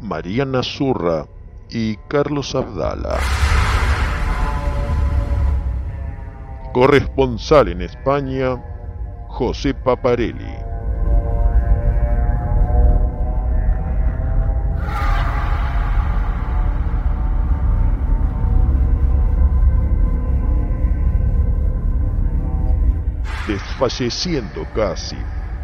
Mariana Zurra y Carlos Abdala. Corresponsal en España, José Paparelli. Desfalleciendo casi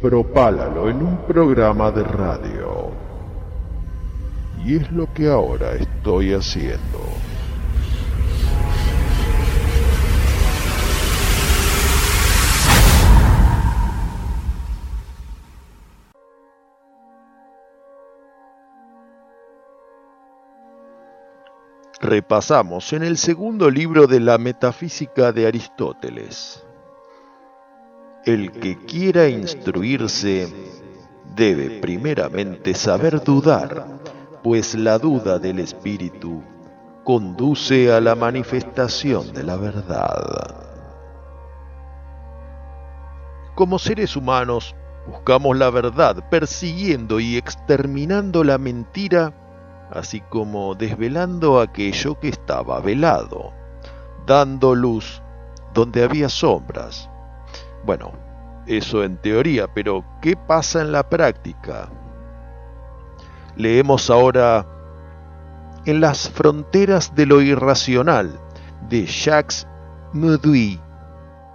propálalo en un programa de radio. Y es lo que ahora estoy haciendo. Repasamos en el segundo libro de la Metafísica de Aristóteles. El que quiera instruirse debe primeramente saber dudar, pues la duda del espíritu conduce a la manifestación de la verdad. Como seres humanos, buscamos la verdad persiguiendo y exterminando la mentira, así como desvelando aquello que estaba velado, dando luz donde había sombras bueno, eso en teoría, pero ¿qué pasa en la práctica? Leemos ahora En las fronteras de lo irracional de Jacques Mauduit,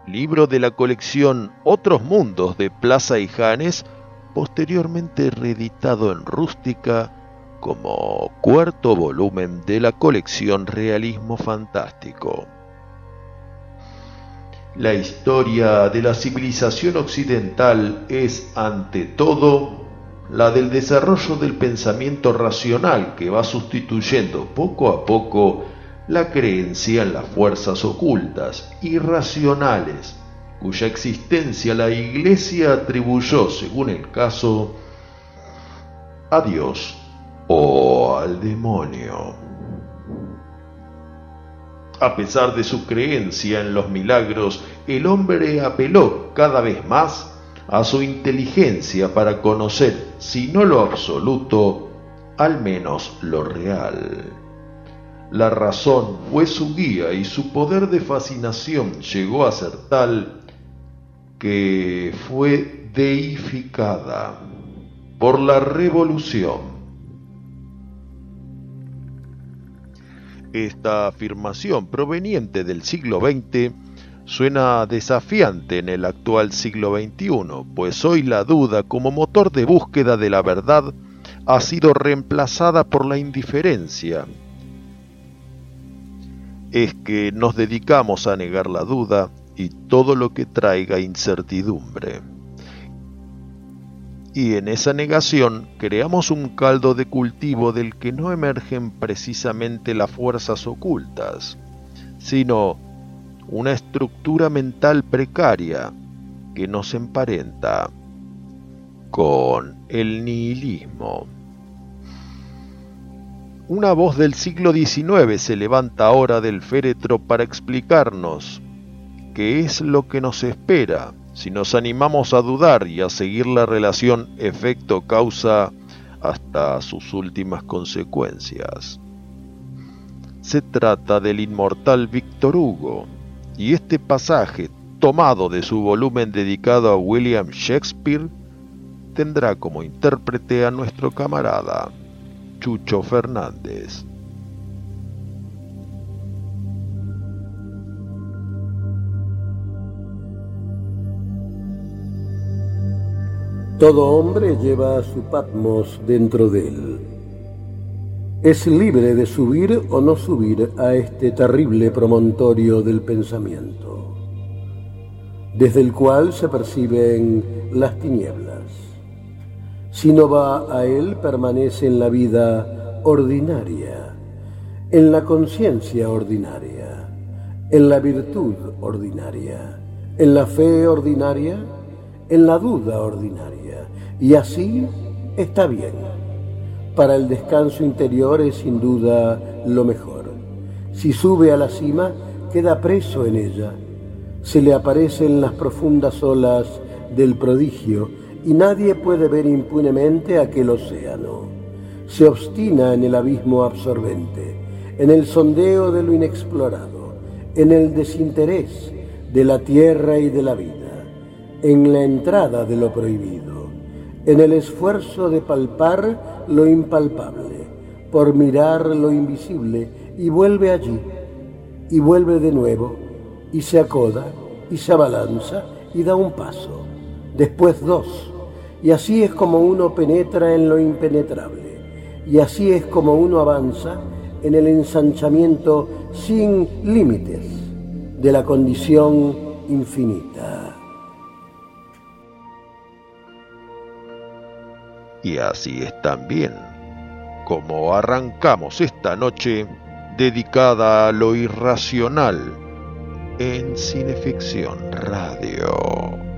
libro de la colección Otros Mundos de Plaza y Janes, posteriormente reeditado en rústica como cuarto volumen de la colección Realismo Fantástico. La historia de la civilización occidental es, ante todo, la del desarrollo del pensamiento racional que va sustituyendo poco a poco la creencia en las fuerzas ocultas, irracionales, cuya existencia la Iglesia atribuyó, según el caso, a Dios o al demonio. A pesar de su creencia en los milagros, el hombre apeló cada vez más a su inteligencia para conocer, si no lo absoluto, al menos lo real. La razón fue su guía y su poder de fascinación llegó a ser tal que fue deificada por la revolución Esta afirmación proveniente del siglo XX suena desafiante en el actual siglo XXI, pues hoy la duda como motor de búsqueda de la verdad ha sido reemplazada por la indiferencia. Es que nos dedicamos a negar la duda y todo lo que traiga incertidumbre y en esa negación creamos un caldo de cultivo del que no emergen precisamente las fuerzas ocultas, sino una estructura mental precaria que nos emparenta con el nihilismo. Una voz del siglo XIX se levanta ahora del féretro para explicarnos qué es lo que nos espera si nos animamos a dudar y a seguir la relación efecto-causa hasta sus últimas consecuencias. Se trata del inmortal Víctor Hugo, y este pasaje, tomado de su volumen dedicado a William Shakespeare, tendrá como intérprete a nuestro camarada Chucho Fernández. Todo hombre lleva su Patmos dentro de él. Es libre de subir o no subir a este terrible promontorio del pensamiento, desde el cual se perciben las tinieblas. Si no va a él, permanece en la vida ordinaria, en la conciencia ordinaria, en la virtud ordinaria, en la fe ordinaria, en la duda ordinaria y así está bien. Para el descanso interior es sin duda lo mejor. Si sube a la cima, queda preso en ella. Se le aparecen las profundas olas del prodigio y nadie puede ver impunemente aquel océano. Se obstina en el abismo absorbente, en el sondeo de lo inexplorado, en el desinterés de la tierra y de la vida, en la entrada de lo prohibido en el esfuerzo de palpar lo impalpable, por mirar lo invisible, y vuelve allí, y vuelve de nuevo, y se acoda, y se abalanza, y da un paso, después dos, y así es como uno penetra en lo impenetrable, y así es como uno avanza en el ensanchamiento sin límites de la condición infinita. Y así es también como arrancamos esta noche dedicada a lo irracional en Cineficción Radio.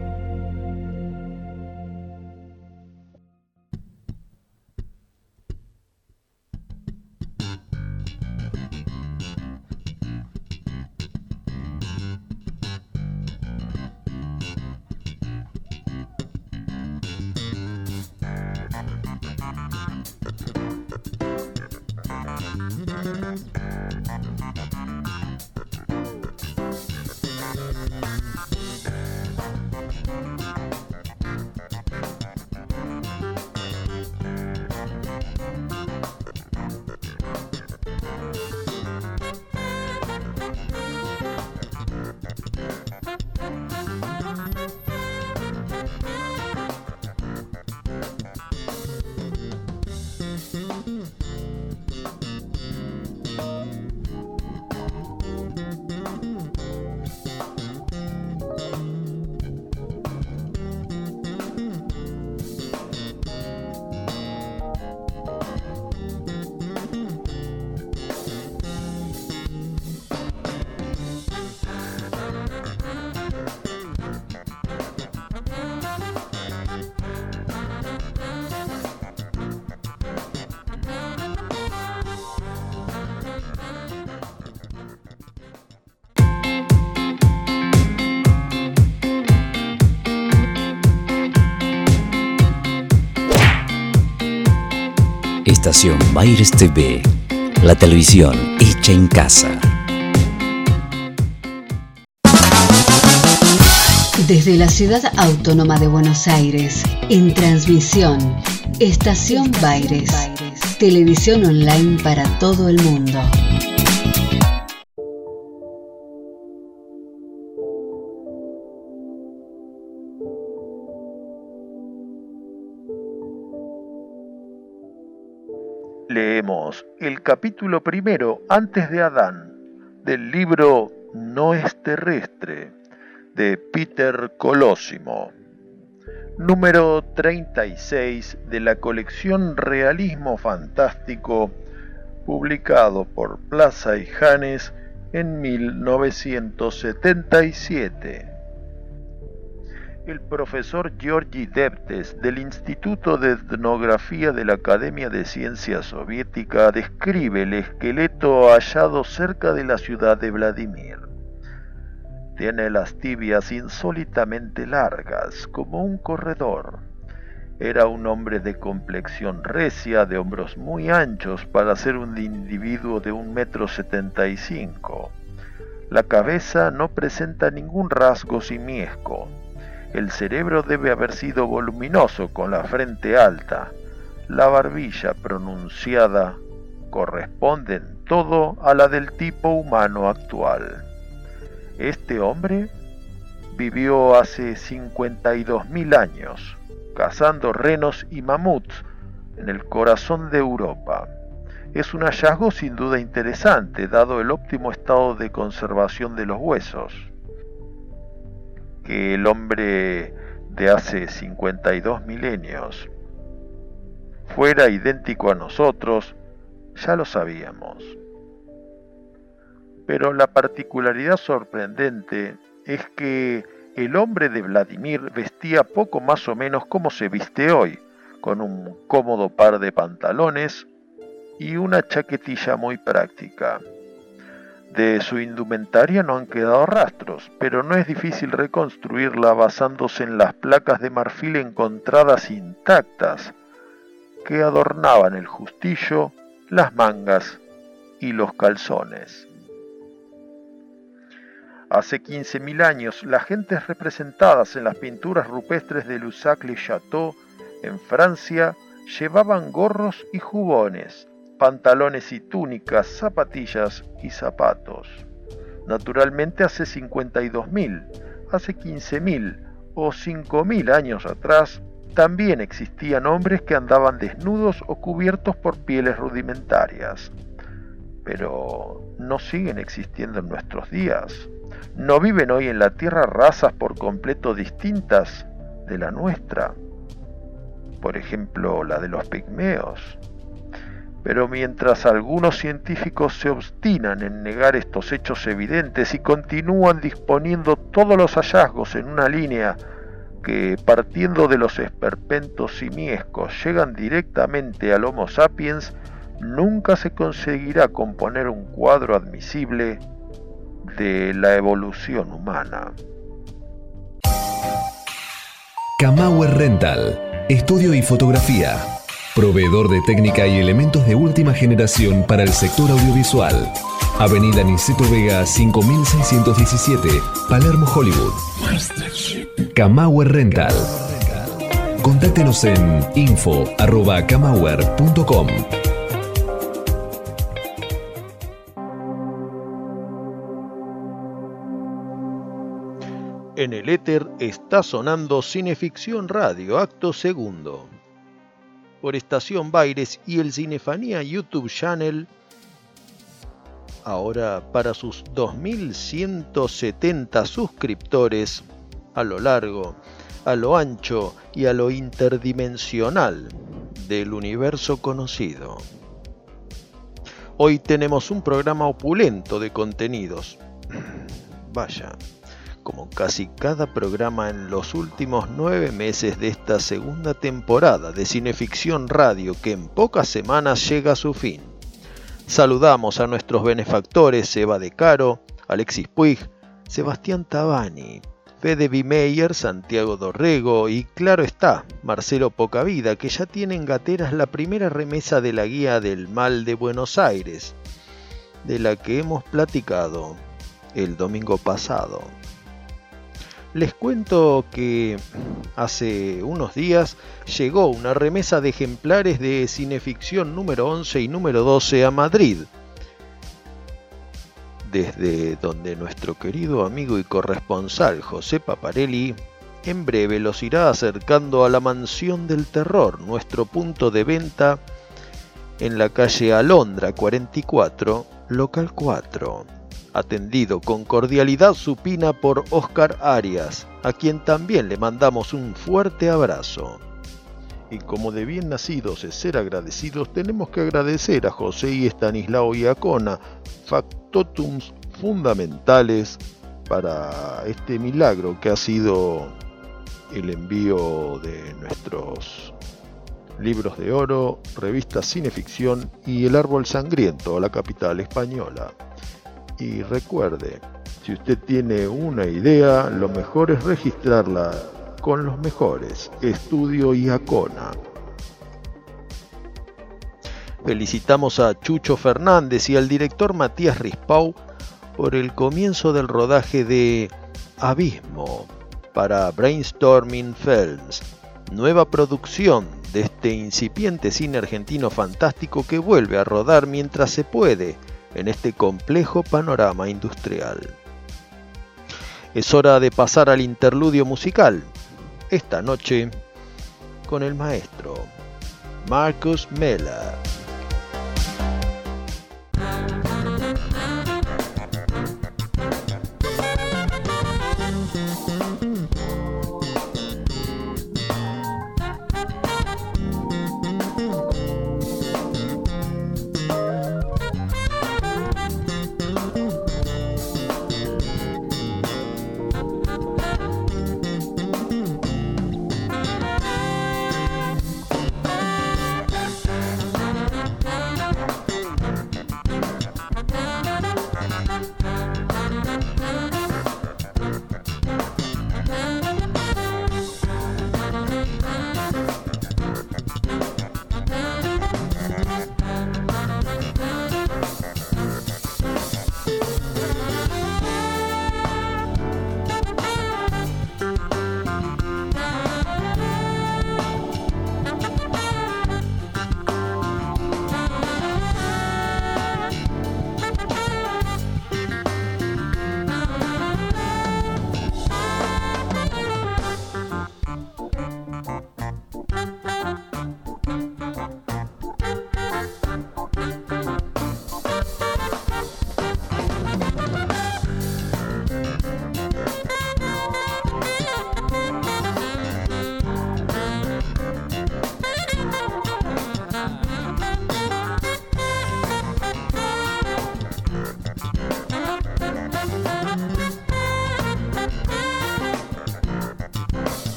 Estación Baires TV, la televisión hecha en casa. Desde la ciudad autónoma de Buenos Aires, en transmisión, Estación Baires, televisión online para todo el mundo. Capítulo primero antes de Adán del libro No es terrestre de Peter Colosimo, número 36 de la colección Realismo Fantástico publicado por Plaza y Janes en 1977. El profesor Georgi Debtes del Instituto de Etnografía de la Academia de Ciencias Soviética describe el esqueleto hallado cerca de la ciudad de Vladimir. Tiene las tibias insólitamente largas, como un corredor. Era un hombre de complexión recia, de hombros muy anchos para ser un individuo de un metro setenta y cinco. La cabeza no presenta ningún rasgo simiesco el cerebro debe haber sido voluminoso con la frente alta. La barbilla pronunciada corresponde en todo a la del tipo humano actual. Este hombre vivió hace 52.000 años, cazando renos y mamuts en el corazón de Europa. Es un hallazgo sin duda interesante, dado el óptimo estado de conservación de los huesos que el hombre de hace 52 milenios fuera idéntico a nosotros, ya lo sabíamos. Pero la particularidad sorprendente es que el hombre de Vladimir vestía poco más o menos como se viste hoy, con un cómodo par de pantalones y una chaquetilla muy práctica. De su indumentaria no han quedado rastros, pero no es difícil reconstruirla basándose en las placas de marfil encontradas intactas que adornaban el justillo, las mangas y los calzones. Hace 15.000 años, las gentes representadas en las pinturas rupestres de Lusac-le-Château en Francia llevaban gorros y jubones, pantalones y túnicas, zapatillas y zapatos. Naturalmente hace 52.000, hace 15.000 o 5.000 años atrás, también existían hombres que andaban desnudos o cubiertos por pieles rudimentarias. Pero no siguen existiendo en nuestros días. No viven hoy en la Tierra razas por completo distintas de la nuestra. Por ejemplo, la de los pigmeos, pero mientras algunos científicos se obstinan en negar estos hechos evidentes y continúan disponiendo todos los hallazgos en una línea que partiendo de los esperpentos simiescos llegan directamente al Homo sapiens, nunca se conseguirá componer un cuadro admisible de la evolución humana. Kamauer Rental, estudio y fotografía Proveedor de técnica y elementos de última generación para el sector audiovisual. Avenida Niceto Vega 5617, Palermo, Hollywood. Kamauer Rental. Contáctenos en info.kamauer.com. En el éter está sonando Cineficción Radio, acto segundo por Estación Baires y el Cinefanía YouTube Channel, ahora para sus 2.170 suscriptores a lo largo, a lo ancho y a lo interdimensional del universo conocido. Hoy tenemos un programa opulento de contenidos. Vaya, como casi cada programa en los últimos nueve meses de esta segunda temporada de Cineficción Radio que en pocas semanas llega a su fin. Saludamos a nuestros benefactores Eva De Caro, Alexis Puig, Sebastián Tabani, Fede Bimeyer, Santiago Dorrego y claro está, Marcelo Pocavida, que ya tiene en gateras la primera remesa de la guía del mal de Buenos Aires, de la que hemos platicado el domingo pasado. Les cuento que hace unos días llegó una remesa de ejemplares de Cineficción número 11 y número 12 a Madrid, desde donde nuestro querido amigo y corresponsal José Paparelli en breve los irá acercando a la Mansión del Terror, nuestro punto de venta en la calle Alondra 44, local 4 atendido con cordialidad supina por Oscar Arias, a quien también le mandamos un fuerte abrazo. Y como de bien nacidos es ser agradecidos, tenemos que agradecer a José y Estanislao Iacona, factotums fundamentales para este milagro que ha sido el envío de nuestros libros de oro, revista Cineficción y El Árbol Sangriento, la capital española. Y recuerde, si usted tiene una idea, lo mejor es registrarla con los mejores, Estudio y Acona. Felicitamos a Chucho Fernández y al director Matías Rispau por el comienzo del rodaje de Abismo para Brainstorming Films, nueva producción de este incipiente cine argentino fantástico que vuelve a rodar mientras se puede en este complejo panorama industrial. Es hora de pasar al interludio musical, esta noche con el maestro Marcus Mella.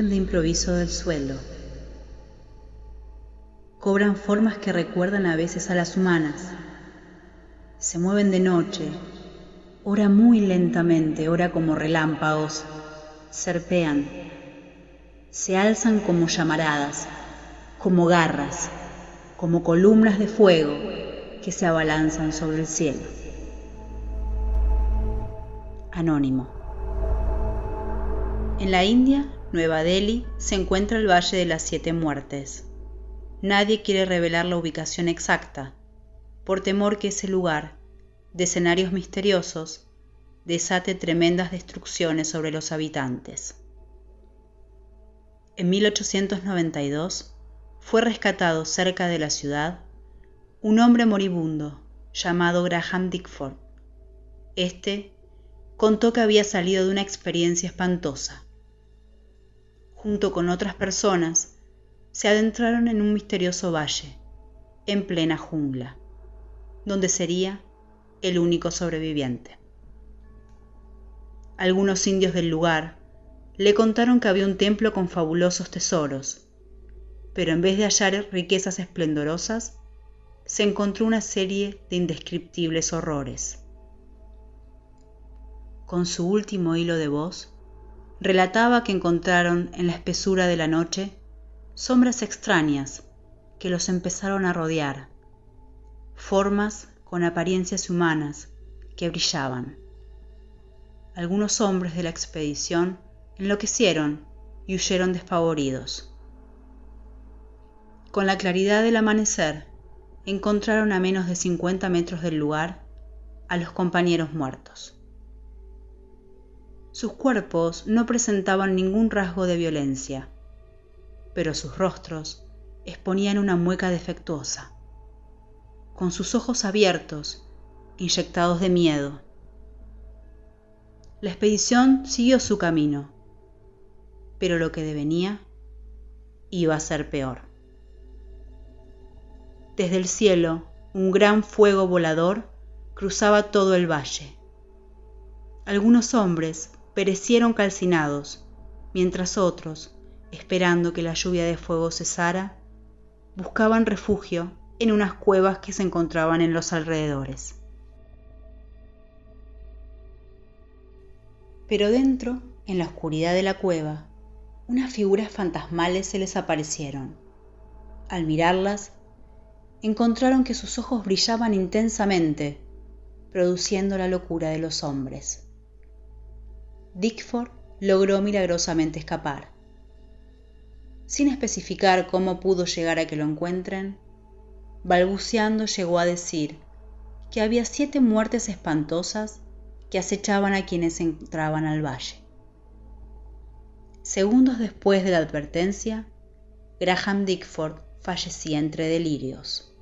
De improviso del suelo. Cobran formas que recuerdan a veces a las humanas. Se mueven de noche, ora muy lentamente, ora como relámpagos, serpean, se alzan como llamaradas, como garras, como columnas de fuego que se abalanzan sobre el cielo. Anónimo. En la India Nueva Delhi, se encuentra el Valle de las Siete Muertes. Nadie quiere revelar la ubicación exacta, por temor que ese lugar, de escenarios misteriosos, desate tremendas destrucciones sobre los habitantes. En 1892 fue rescatado cerca de la ciudad un hombre moribundo llamado Graham Dickford. Este contó que había salido de una experiencia espantosa junto con otras personas, se adentraron en un misterioso valle, en plena jungla, donde sería el único sobreviviente. Algunos indios del lugar le contaron que había un templo con fabulosos tesoros, pero en vez de hallar riquezas esplendorosas, se encontró una serie de indescriptibles horrores. Con su último hilo de voz, relataba que encontraron en la espesura de la noche sombras extrañas que los empezaron a rodear, formas con apariencias humanas que brillaban. Algunos hombres de la expedición enloquecieron y huyeron despavoridos. Con la claridad del amanecer, encontraron a menos de 50 metros del lugar a los compañeros muertos. Sus cuerpos no presentaban ningún rasgo de violencia, pero sus rostros exponían una mueca defectuosa. Con sus ojos abiertos, inyectados de miedo, la expedición siguió su camino, pero lo que devenía iba a ser peor. Desde el cielo, un gran fuego volador cruzaba todo el valle. Algunos hombres perecieron calcinados, mientras otros, esperando que la lluvia de fuego cesara, buscaban refugio en unas cuevas que se encontraban en los alrededores. Pero dentro, en la oscuridad de la cueva, unas figuras fantasmales se les aparecieron. Al mirarlas, encontraron que sus ojos brillaban intensamente, produciendo la locura de los hombres. Dickford logró milagrosamente escapar. Sin especificar cómo pudo llegar a que lo encuentren, balbuceando llegó a decir que había siete muertes espantosas que acechaban a quienes entraban al valle. Segundos después de la advertencia, Graham Dickford fallecía entre delirios.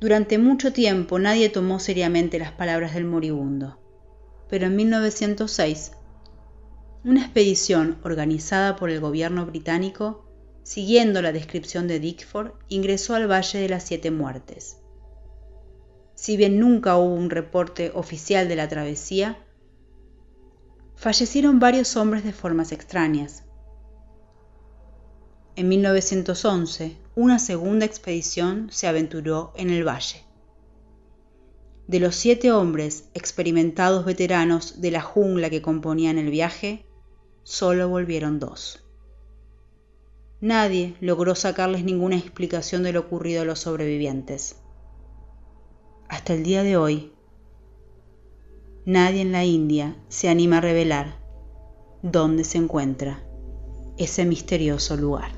Durante mucho tiempo nadie tomó seriamente las palabras del moribundo, pero en 1906, una expedición organizada por el gobierno británico, siguiendo la descripción de Dickford, ingresó al Valle de las Siete Muertes. Si bien nunca hubo un reporte oficial de la travesía, fallecieron varios hombres de formas extrañas. En 1911, una segunda expedición se aventuró en el valle. De los siete hombres experimentados veteranos de la jungla que componían el viaje, solo volvieron dos. Nadie logró sacarles ninguna explicación de lo ocurrido a los sobrevivientes. Hasta el día de hoy, nadie en la India se anima a revelar dónde se encuentra ese misterioso lugar.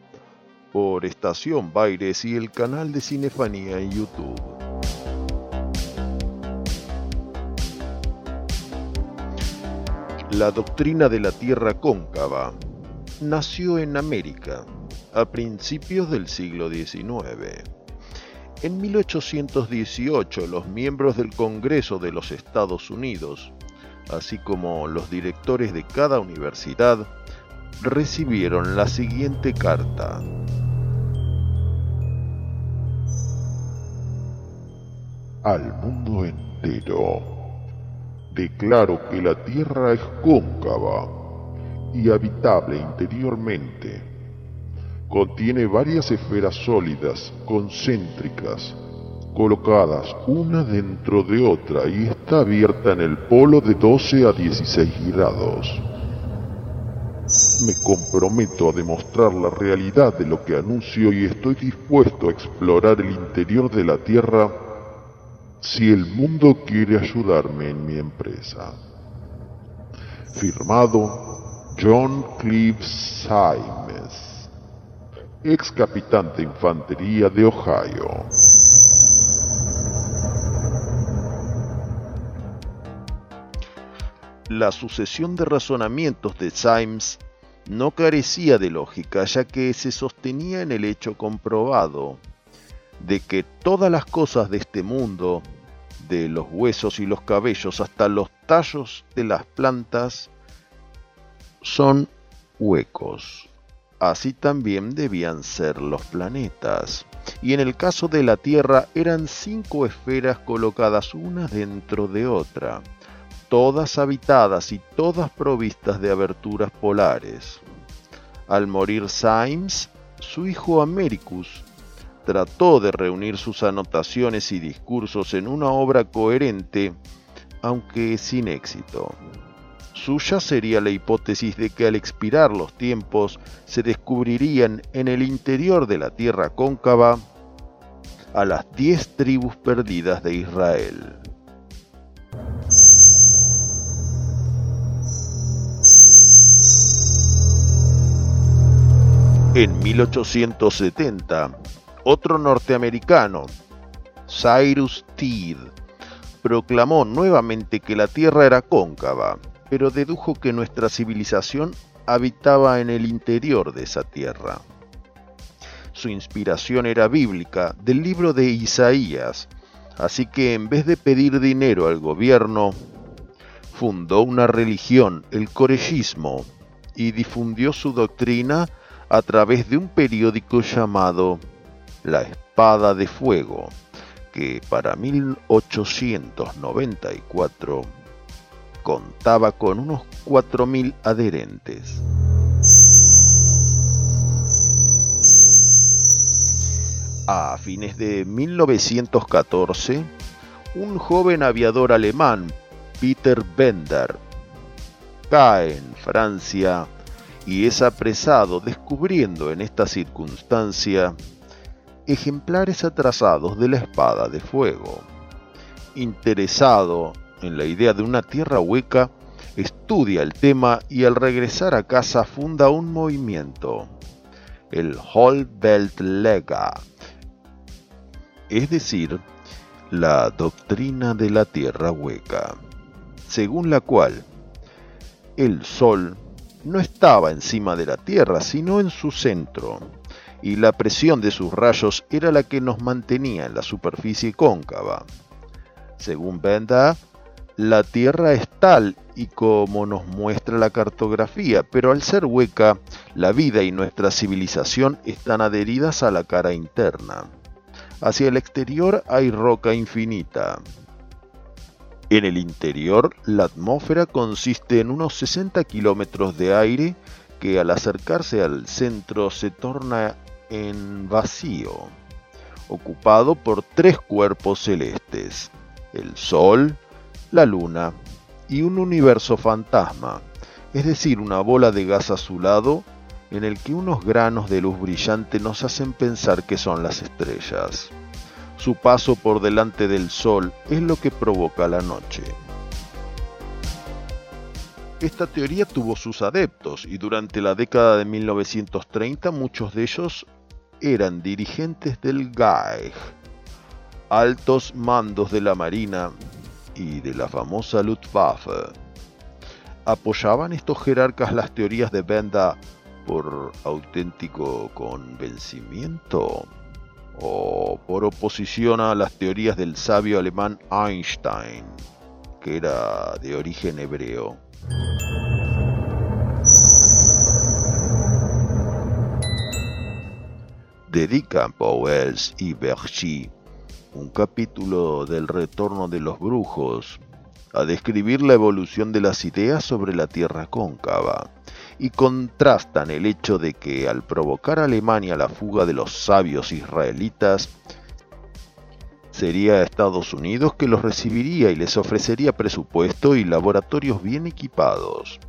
por Estación Baires y el canal de Cinefanía en YouTube. La doctrina de la Tierra cóncava nació en América a principios del siglo XIX. En 1818 los miembros del Congreso de los Estados Unidos, así como los directores de cada universidad, recibieron la siguiente carta. Al mundo entero, declaro que la Tierra es cóncava y habitable interiormente. Contiene varias esferas sólidas, concéntricas, colocadas una dentro de otra y está abierta en el polo de 12 a 16 grados. Me comprometo a demostrar la realidad de lo que anuncio y estoy dispuesto a explorar el interior de la Tierra si el mundo quiere ayudarme en mi empresa. Firmado John Cliff Symes, ex capitán de infantería de Ohio. La sucesión de razonamientos de Symes no carecía de lógica, ya que se sostenía en el hecho comprobado de que todas las cosas de este mundo, de los huesos y los cabellos hasta los tallos de las plantas, son huecos. Así también debían ser los planetas. Y en el caso de la Tierra eran cinco esferas colocadas una dentro de otra, todas habitadas y todas provistas de aberturas polares. Al morir Symes, su hijo Americus trató de reunir sus anotaciones y discursos en una obra coherente, aunque sin éxito. Suya sería la hipótesis de que al expirar los tiempos se descubrirían en el interior de la tierra cóncava a las diez tribus perdidas de Israel. En 1870, otro norteamericano, Cyrus Teed, proclamó nuevamente que la Tierra era cóncava, pero dedujo que nuestra civilización habitaba en el interior de esa Tierra. Su inspiración era bíblica, del libro de Isaías, así que en vez de pedir dinero al gobierno, fundó una religión, el corellismo, y difundió su doctrina a través de un periódico llamado la Espada de Fuego, que para 1894 contaba con unos 4.000 adherentes. A fines de 1914, un joven aviador alemán, Peter Bender, cae en Francia y es apresado descubriendo en esta circunstancia ejemplares atrasados de la espada de fuego. Interesado en la idea de una tierra hueca, estudia el tema y al regresar a casa funda un movimiento, el Belt Lega, es decir, la doctrina de la tierra hueca, según la cual el Sol no estaba encima de la Tierra, sino en su centro, y la presión de sus rayos era la que nos mantenía en la superficie cóncava. Según Benda, la Tierra es tal y como nos muestra la cartografía, pero al ser hueca, la vida y nuestra civilización están adheridas a la cara interna. Hacia el exterior hay roca infinita. En el interior, la atmósfera consiste en unos 60 kilómetros de aire que al acercarse al centro se torna en vacío, ocupado por tres cuerpos celestes, el Sol, la Luna y un universo fantasma, es decir, una bola de gas azulado en el que unos granos de luz brillante nos hacen pensar que son las estrellas. Su paso por delante del Sol es lo que provoca la noche. Esta teoría tuvo sus adeptos y durante la década de 1930 muchos de ellos eran dirigentes del GAEG, altos mandos de la Marina y de la famosa Luftwaffe. ¿Apoyaban estos jerarcas las teorías de Benda por auténtico convencimiento? ¿O por oposición a las teorías del sabio alemán Einstein, que era de origen hebreo? Dedican Bowles y Bergy un capítulo del retorno de los brujos a describir la evolución de las ideas sobre la Tierra cóncava y contrastan el hecho de que al provocar a Alemania la fuga de los sabios israelitas, sería Estados Unidos que los recibiría y les ofrecería presupuesto y laboratorios bien equipados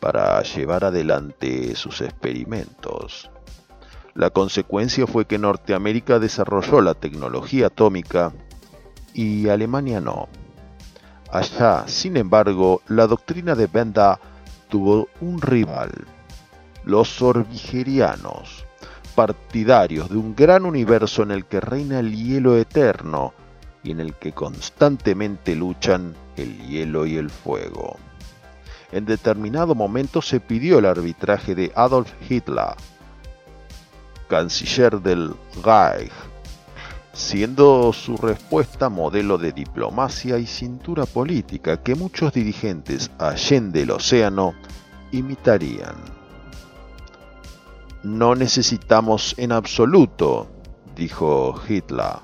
para llevar adelante sus experimentos. La consecuencia fue que Norteamérica desarrolló la tecnología atómica y Alemania no. Allá, sin embargo, la doctrina de Benda tuvo un rival, los orbigerianos, partidarios de un gran universo en el que reina el hielo eterno y en el que constantemente luchan el hielo y el fuego. En determinado momento se pidió el arbitraje de Adolf Hitler, canciller del Reich, siendo su respuesta modelo de diplomacia y cintura política que muchos dirigentes allende el océano imitarían. No necesitamos en absoluto, dijo Hitler,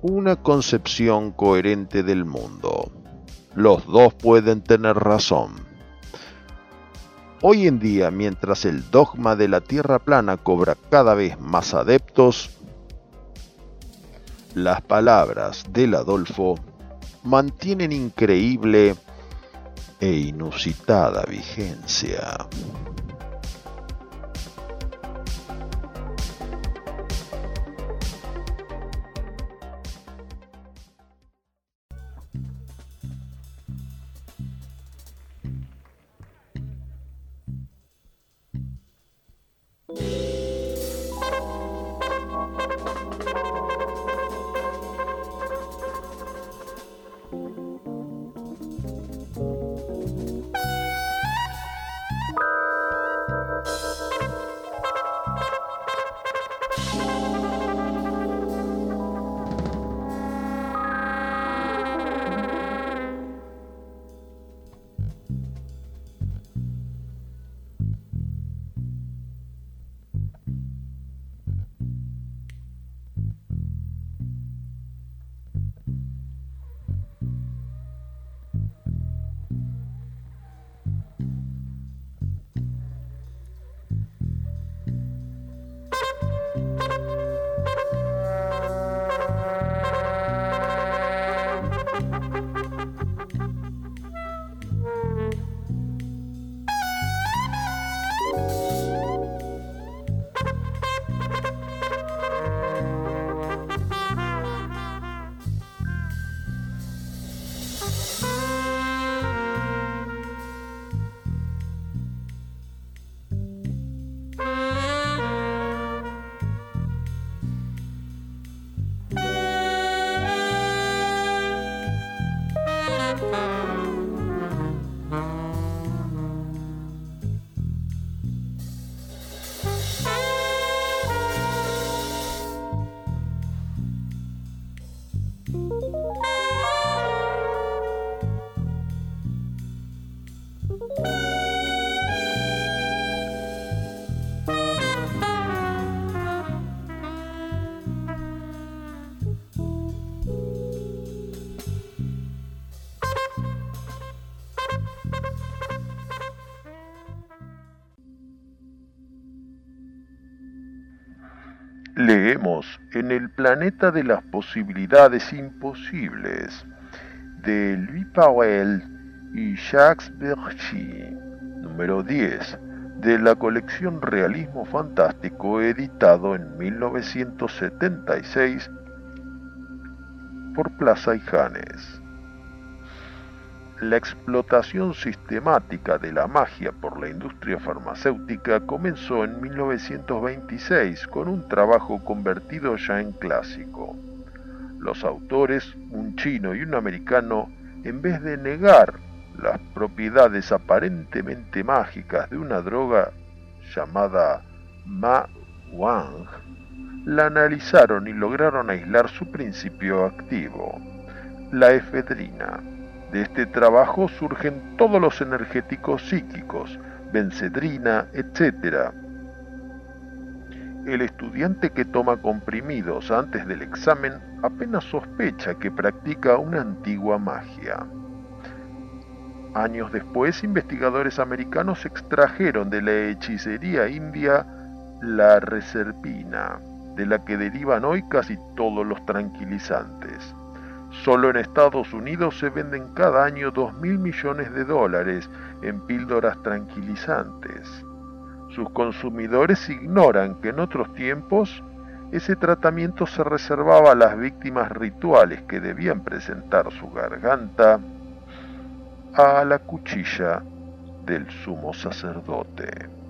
una concepción coherente del mundo. Los dos pueden tener razón. Hoy en día, mientras el dogma de la Tierra plana cobra cada vez más adeptos, las palabras del Adolfo mantienen increíble e inusitada vigencia. En el planeta de las posibilidades imposibles de Louis Powell y Jacques Bergy, número 10, de la colección Realismo Fantástico editado en 1976 por Plaza y Janes. La explotación sistemática de la magia por la industria farmacéutica comenzó en 1926 con un trabajo convertido ya en clásico. Los autores, un chino y un americano, en vez de negar las propiedades aparentemente mágicas de una droga llamada Ma Wang, la analizaron y lograron aislar su principio activo, la efedrina. De este trabajo surgen todos los energéticos psíquicos, bencedrina, etc. El estudiante que toma comprimidos antes del examen apenas sospecha que practica una antigua magia. Años después, investigadores americanos extrajeron de la hechicería india la reserpina, de la que derivan hoy casi todos los tranquilizantes. Solo en Estados Unidos se venden cada año 2 mil millones de dólares en píldoras tranquilizantes. Sus consumidores ignoran que en otros tiempos ese tratamiento se reservaba a las víctimas rituales que debían presentar su garganta a la cuchilla del sumo sacerdote.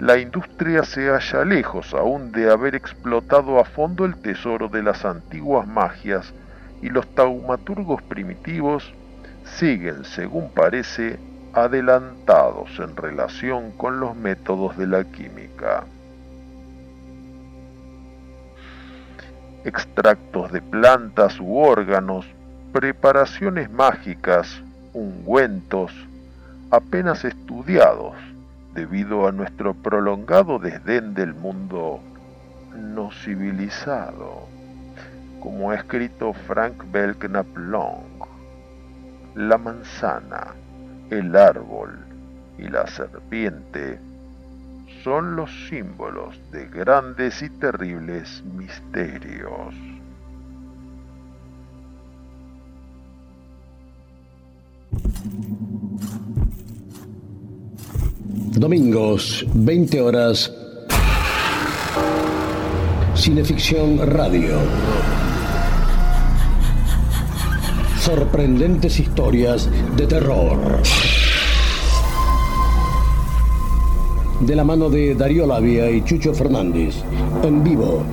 La industria se halla lejos aún de haber explotado a fondo el tesoro de las antiguas magias y los taumaturgos primitivos siguen, según parece, adelantados en relación con los métodos de la química. Extractos de plantas u órganos, preparaciones mágicas, ungüentos, apenas estudiados debido a nuestro prolongado desdén del mundo no civilizado, como ha escrito Frank Belknap Long. La manzana, el árbol y la serpiente son los símbolos de grandes y terribles misterios. Domingos, 20 horas. Cineficción Radio. Sorprendentes historias de terror. De la mano de Darío Labia y Chucho Fernández. En vivo.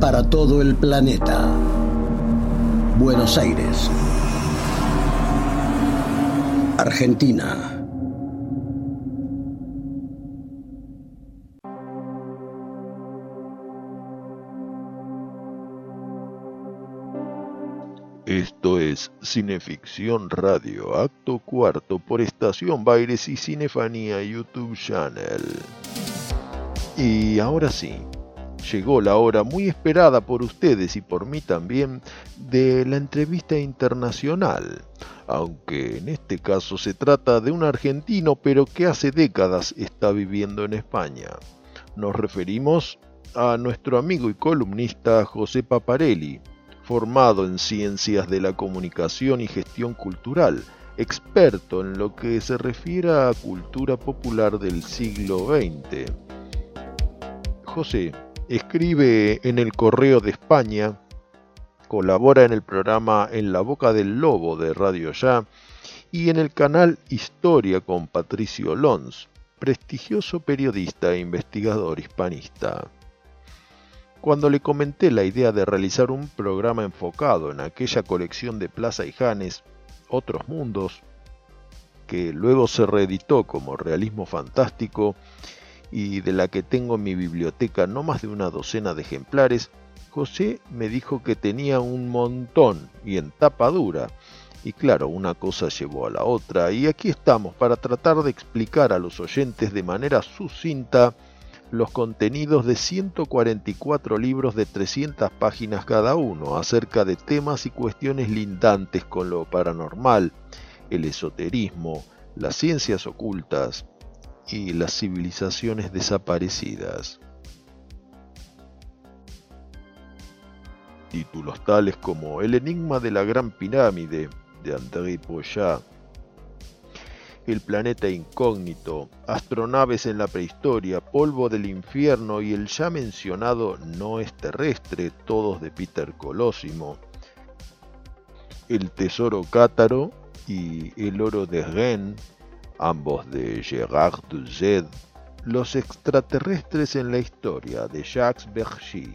Para todo el planeta. Buenos Aires. Argentina. Esto es Cineficción Radio, acto cuarto por Estación Baires y Cinefanía YouTube Channel. Y ahora sí, llegó la hora muy esperada por ustedes y por mí también de la entrevista internacional, aunque en este caso se trata de un argentino pero que hace décadas está viviendo en España. Nos referimos a nuestro amigo y columnista José Paparelli, formado en ciencias de la comunicación y gestión cultural, experto en lo que se refiere a cultura popular del siglo XX. José escribe en el Correo de España, colabora en el programa En la Boca del Lobo de Radio Ya y en el canal Historia con Patricio Lons, prestigioso periodista e investigador hispanista. Cuando le comenté la idea de realizar un programa enfocado en aquella colección de Plaza y Janes, Otros Mundos, que luego se reeditó como Realismo Fantástico y de la que tengo en mi biblioteca no más de una docena de ejemplares, José me dijo que tenía un montón y en tapa dura. Y claro, una cosa llevó a la otra, y aquí estamos para tratar de explicar a los oyentes de manera sucinta los contenidos de 144 libros de 300 páginas cada uno acerca de temas y cuestiones lindantes con lo paranormal, el esoterismo, las ciencias ocultas y las civilizaciones desaparecidas. Títulos tales como El enigma de la Gran Pirámide de André Poyat, el planeta incógnito, astronaves en la prehistoria, polvo del infierno y el ya mencionado No es terrestre, todos de Peter Colosimo, el tesoro cátaro y el oro de Rennes, ambos de Gérard Duzet, los extraterrestres en la historia de Jacques Bergy,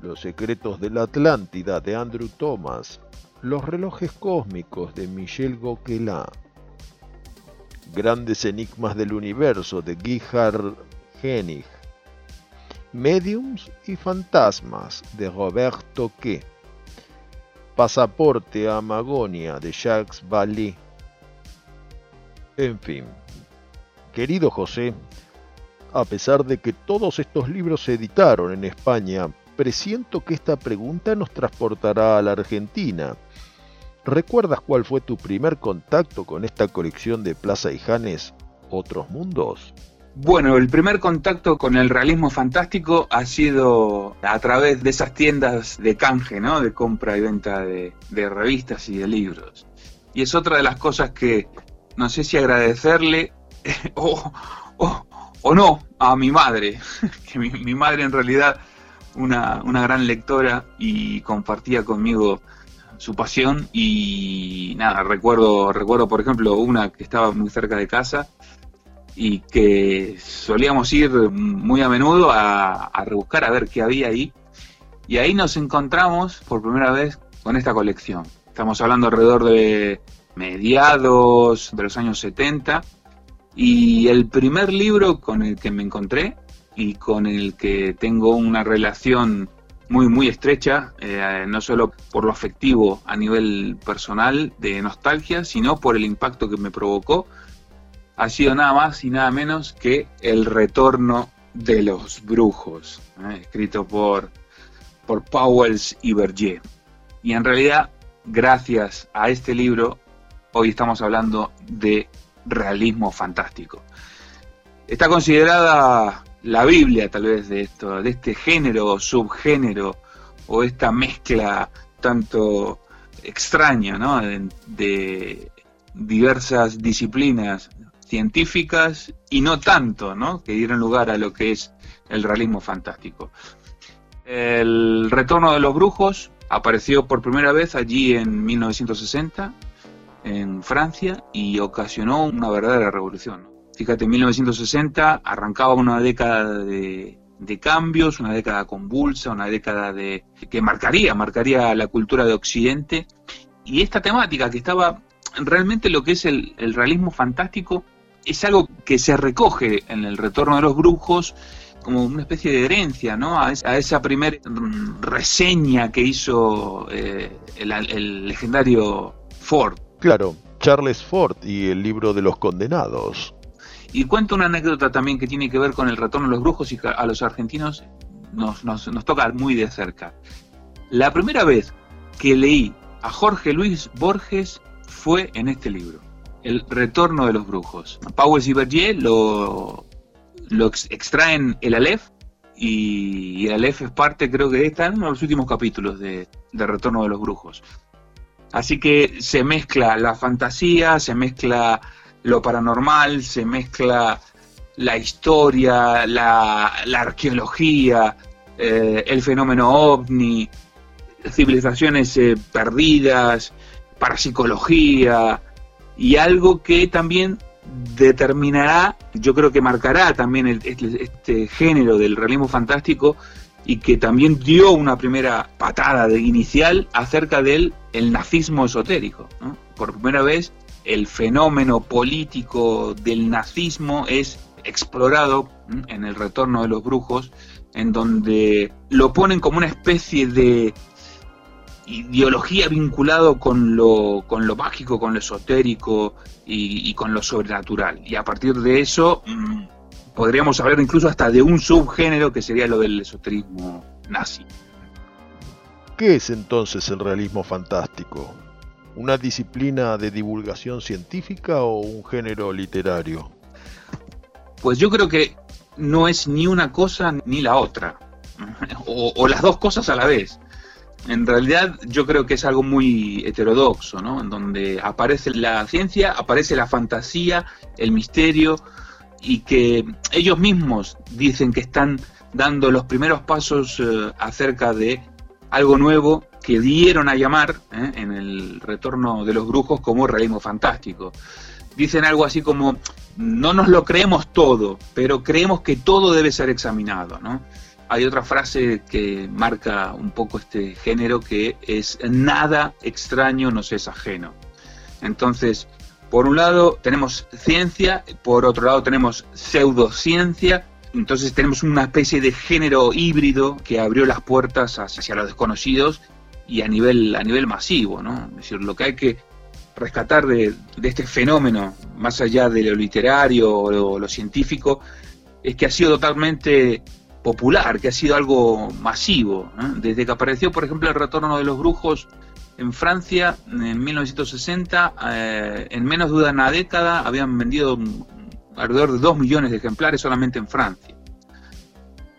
los secretos de la Atlántida de Andrew Thomas, los relojes cósmicos de Michel Gauquelin, Grandes Enigmas del Universo de Gerhard Hennig, Mediums y Fantasmas de Roberto Que, Pasaporte a Magonia de Jacques Vallée. En fin, querido José, a pesar de que todos estos libros se editaron en España, presiento que esta pregunta nos transportará a la Argentina ¿Recuerdas cuál fue tu primer contacto con esta colección de Plaza y Janes, Otros Mundos? Bueno, el primer contacto con el realismo fantástico ha sido a través de esas tiendas de canje, ¿no? De compra y venta de, revistas y de libros. Y es otra de las cosas que, no sé si agradecerle o, o, no a mi madre, que mi, madre en realidad una, una gran lectora y compartía conmigo su pasión y nada, recuerdo, recuerdo por ejemplo una que estaba muy cerca de casa y que solíamos ir muy a menudo a, rebuscar a ver qué había ahí y ahí nos encontramos por primera vez con esta colección. Estamos hablando alrededor de mediados de los años 70 y el primer libro con el que me encontré y con el que tengo una relación muy, muy estrecha, eh, no solo por lo afectivo a nivel personal de nostalgia, sino por el impacto que me provocó, ha sido nada más y nada menos que El retorno de los brujos, eh, escrito por, por Powells y Berger. Y en realidad, gracias a este libro, hoy estamos hablando de realismo fantástico. Está considerada la Biblia tal vez de esto, de este género o subgénero o esta mezcla tanto extraña ¿no? de, diversas disciplinas científicas y no tanto, ¿no? que dieron lugar a lo que es el realismo fantástico. El retorno de los brujos apareció por primera vez allí en 1960 en Francia y ocasionó una verdadera revolución. Fíjate, en 1960 arrancaba una década de, cambios, una década convulsa, una década de que marcaría, marcaría la cultura de Occidente. Y esta temática que estaba realmente lo que es el, realismo fantástico es algo que se recoge en el retorno de los brujos como una especie de herencia, ¿no? A esa, primera reseña que hizo eh, el legendario Ford. Claro, Charles Ford y el libro de los condenados. Y cuento una anécdota también que tiene que ver con el retorno de los brujos y a los argentinos nos, nos, nos toca muy de cerca. La primera vez que leí a Jorge Luis Borges fue en este libro, El retorno de los brujos. Powell y Berger lo, lo extraen el Aleph y, el Aleph es parte, creo que está en uno de los últimos capítulos de, de Retorno de los Brujos. Así que se mezcla la fantasía, se mezcla lo paranormal, se mezcla la historia, la, arqueología, eh, el fenómeno ovni, civilizaciones eh, perdidas, parapsicología y algo que también determinará, yo creo que marcará también este, este, género del realismo fantástico y que también dio una primera patada de inicial acerca del el nazismo esotérico. Por primera vez el fenómeno político del nazismo es explorado en el retorno de los brujos, en donde lo ponen como una especie de ideología vinculado con lo, con lo mágico, con lo esotérico y, con lo sobrenatural. Y a partir de eso mm, podríamos hablar incluso hasta de un subgénero que sería lo del esoterismo nazi. ¿Qué es entonces el realismo fantástico? ¿Una disciplina de divulgación científica o un género literario? Pues yo creo que no es ni una cosa ni la otra, o, las dos cosas a la vez. En realidad yo creo que es algo muy heterodoxo, ¿no? En donde aparece la ciencia, aparece la fantasía, el misterio, y que ellos mismos dicen que están dando los primeros pasos eh, acerca de algo nuevo que dieron a llamar ¿eh? en el retorno de los brujos como realismo fantástico. Dicen algo así como, no nos lo creemos todo, pero creemos que todo debe ser examinado. ¿no? Hay otra frase que marca un poco este género que es, nada extraño nos es ajeno. Entonces, por un lado tenemos ciencia, por otro lado tenemos pseudociencia, entonces tenemos una especie de género híbrido que abrió las puertas hacia los desconocidos y a nivel, a nivel masivo, ¿no? Es decir, lo que hay que rescatar de, este fenómeno, más allá de lo literario o lo, científico, es que ha sido totalmente popular, que ha sido algo masivo. Desde que apareció, por ejemplo, el retorno de los brujos en Francia en 1960, eh, en menos de una década habían vendido alrededor de 2 millones de ejemplares solamente en Francia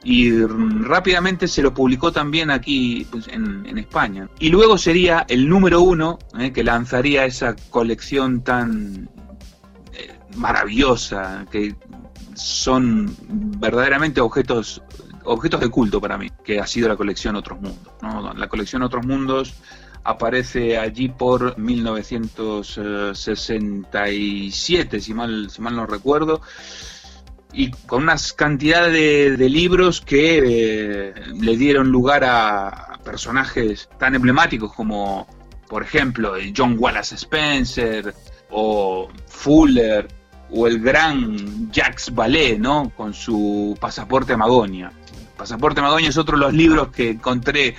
y rápidamente se lo publicó también aquí pues, en, España. Y luego sería el número uno eh, que lanzaría esa colección tan maravillosa, que son verdaderamente objetos objetos de culto para mí, que ha sido la colección Otros Mundos. La colección Otros Mundos aparece allí por 1967, si mal, si mal no recuerdo, y con unas cantidades de, libros que eh, le dieron lugar a personajes tan emblemáticos como, por ejemplo, John Wallace Spencer o Fuller o el gran Jacques Vallée, ¿no? Con su Pasaporte Magonia. Pasaporte Magonia es otro de los libros que encontré,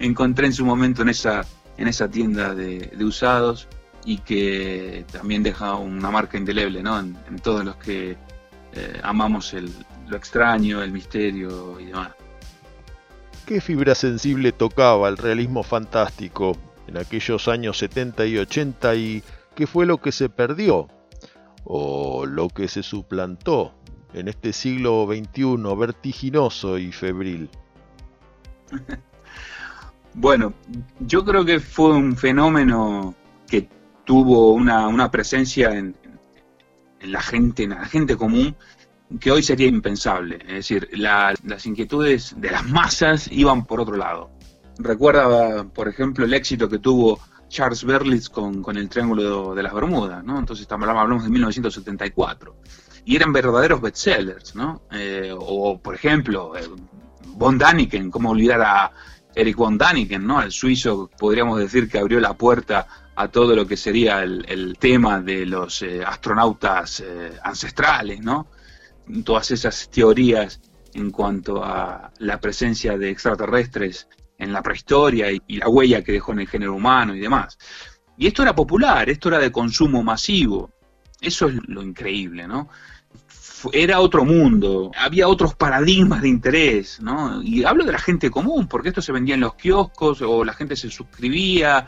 encontré en su momento en esa, en esa tienda de, usados y que también deja una marca indeleble ¿no? en, todos los que eh, amamos el, lo extraño, el misterio y demás. ¿Qué fibra sensible tocaba el realismo fantástico en aquellos años 70 y 80 y qué fue lo que se perdió o lo que se suplantó en este siglo XXI vertiginoso y febril? Bueno, yo creo que fue un fenómeno que tuvo una, presencia en, la gente, en la gente común, que hoy sería impensable. Es decir, las inquietudes de las masas iban por otro lado. Recuerda, por ejemplo, el éxito que tuvo Charles Berlitz con, el Triángulo de las Bermudas, ¿no? Entonces hablamos de 1974 y eran verdaderos bestsellers, ¿no? Eh, o, por ejemplo, eh, Von Daniken, ¿cómo olvidar a Eric Von Daniken, ¿no? El suizo, podríamos decir que abrió la puerta a todo lo que sería el, tema de los eh, astronautas ancestrales, ¿no? Todas esas teorías en cuanto a la presencia de extraterrestres en la prehistoria y la huella que dejó en el género humano y demás. Y esto era popular, esto era de consumo masivo. Eso es lo increíble, ¿no? Era otro mundo, había otros paradigmas de interés, ¿no? Y hablo de la gente común, porque esto se vendía en los kioscos o la gente se suscribía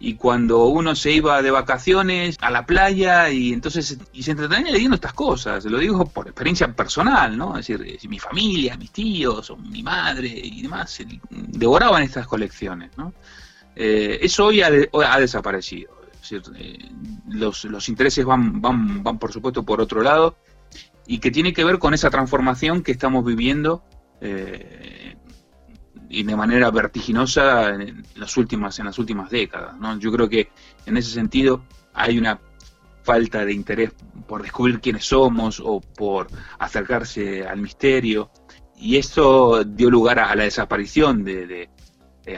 y cuando uno se iba de vacaciones a la playa y entonces y se entretenía leyendo estas cosas, lo digo por experiencia personal, ¿no? Es decir, eh, mi familia, mis tíos, o mi madre y demás devoraban estas colecciones, ¿no? Eh, eso hoy ha, desaparecido. Eh, los, los intereses van, van, van, por supuesto, por otro lado y que tiene que ver con esa transformación que estamos viviendo eh, y de manera vertiginosa en las últimas, en las últimas décadas. Yo creo que en ese sentido hay una falta de interés por descubrir quiénes somos o por acercarse al misterio y esto dio lugar a, la desaparición de,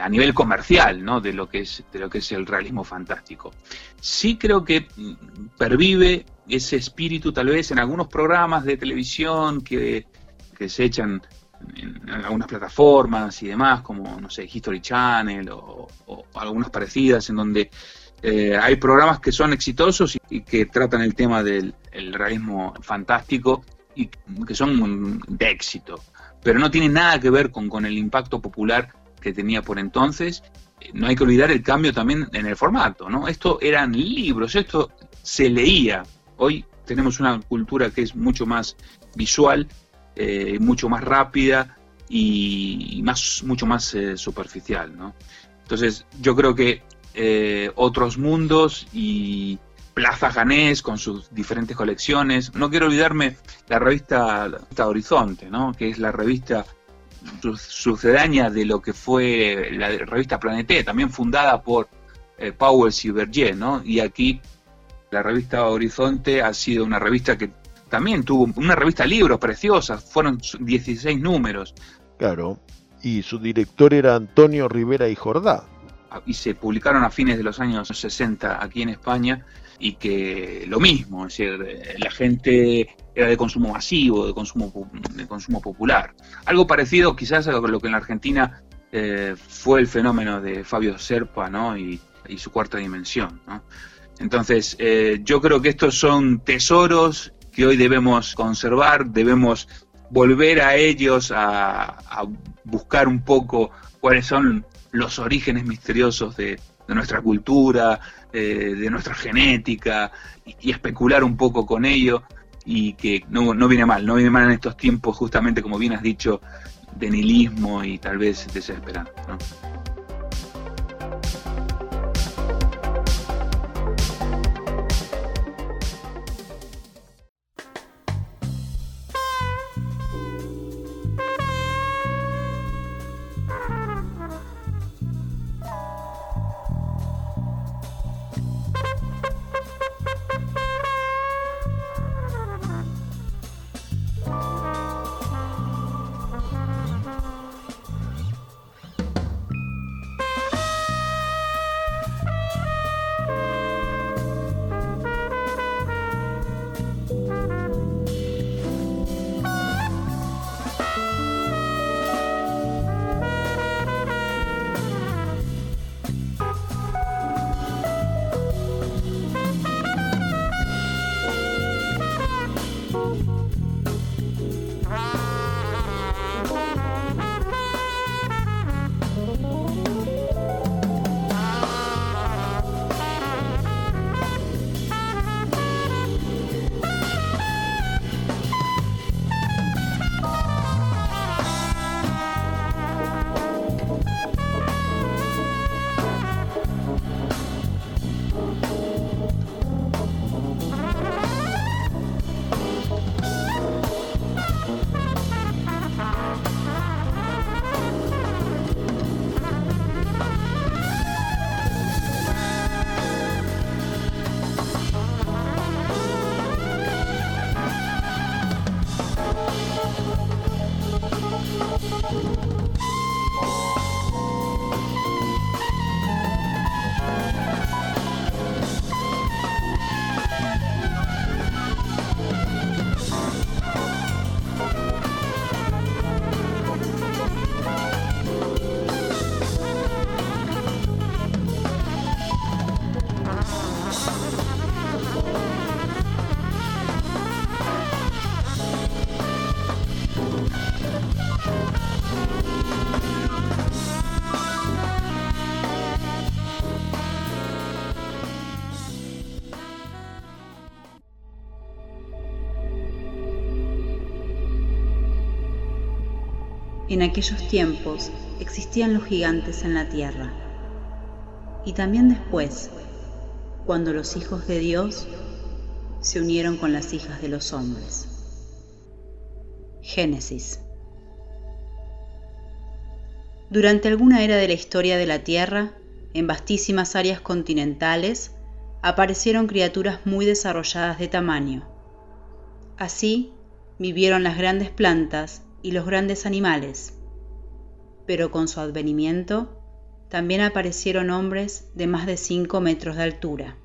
a nivel comercial ¿no? de lo que es de lo que es el realismo fantástico sí creo que pervive ese espíritu tal vez en algunos programas de televisión que, se echan en, algunas plataformas y demás, como, no sé, History Channel o, algunas parecidas, en donde eh, hay programas que son exitosos y, que tratan el tema del realismo fantástico y que son de éxito, pero no tienen nada que ver con, con el impacto popular que tenía por entonces. No hay que olvidar el cambio también en el formato, ¿no? Esto eran libros, esto se leía, Hoy tenemos una cultura que es mucho más visual, eh, mucho más rápida y más, mucho más eh, superficial. ¿no? Entonces yo creo que eh, otros mundos y Plaza Janés con sus diferentes colecciones. No quiero olvidarme la revista, Horizonte, ¿no? que es la revista sucedánea de lo que fue la revista Planete, también fundada por Powell y Berger, ¿no? Y aquí la revista Horizonte ha sido una revista que también tuvo una revista libros preciosa, fueron 16 números. Claro, y su director era Antonio Rivera y Jordá. Y se publicaron a fines de los años 60 aquí en España y que lo mismo, es decir, la gente era de consumo masivo, de consumo, de consumo popular. Algo parecido quizás a lo que en la Argentina eh, fue el fenómeno de Fabio Serpa ¿no? y, y su cuarta dimensión. ¿no? Entonces, eh, yo creo que estos son tesoros que hoy debemos conservar, debemos volver a ellos a, buscar un poco cuáles son los orígenes misteriosos de, nuestra cultura, eh, de nuestra genética, y, especular un poco con ello, y que no, no viene mal, no viene mal en estos tiempos, justamente como bien has dicho, de nihilismo y tal vez desesperanza. Ah! En aquellos tiempos existían los gigantes en la tierra. Y también después, cuando los hijos de Dios se unieron con las hijas de los hombres. Génesis. Durante alguna era de la historia de la Tierra, en vastísimas áreas continentales, aparecieron criaturas muy desarrolladas de tamaño. Así vivieron las grandes plantas y los grandes animales, pero con su advenimiento también aparecieron hombres de más de 5 metros de altura.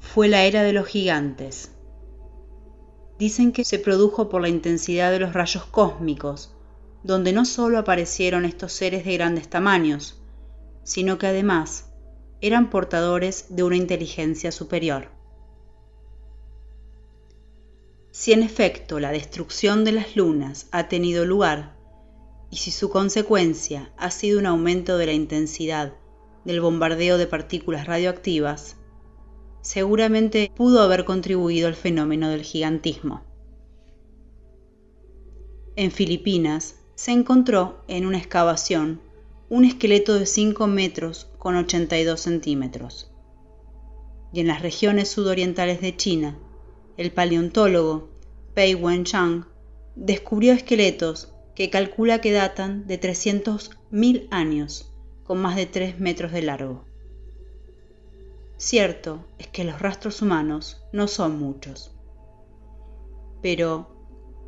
Fue la era de los gigantes. Dicen que se produjo por la intensidad de los rayos cósmicos, donde no solo aparecieron estos seres de grandes tamaños, sino que además eran portadores de una inteligencia superior. Si en efecto la destrucción de las lunas ha tenido lugar, y si su consecuencia ha sido un aumento de la intensidad del bombardeo de partículas radioactivas, seguramente pudo haber contribuido al fenómeno del gigantismo. En Filipinas se encontró en una excavación un esqueleto de 5 metros con 82 centímetros. Y en las regiones sudorientales de China, el paleontólogo Pei Wenchang descubrió esqueletos que calcula que datan de 300.000 años, con más de 3 metros de largo. Cierto es que los rastros humanos no son muchos. Pero,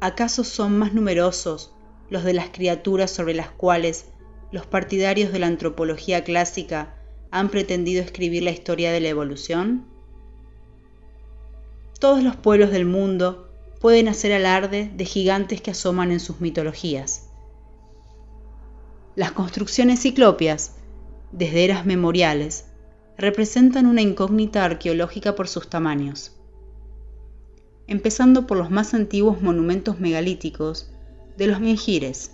¿acaso son más numerosos los de las criaturas sobre las cuales los partidarios de la antropología clásica han pretendido escribir la historia de la evolución? Todos los pueblos del mundo pueden hacer alarde de gigantes que asoman en sus mitologías. Las construcciones ciclopias, desde eras memoriales, representan una incógnita arqueológica por sus tamaños. Empezando por los más antiguos monumentos megalíticos de los menjires,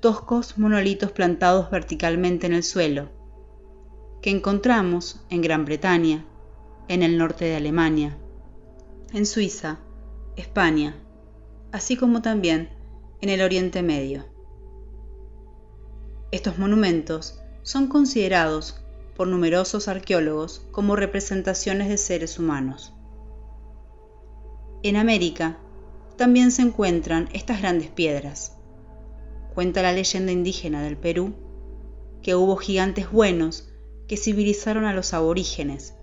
toscos monolitos plantados verticalmente en el suelo, que encontramos en Gran Bretaña, en el norte de Alemania, en Suiza, España, así como también en el Oriente Medio. Estos monumentos son considerados por numerosos arqueólogos como representaciones de seres humanos. En América también se encuentran estas grandes piedras, Cuenta la leyenda indígena del Perú que hubo gigantes buenos que civilizaron a los aborígenes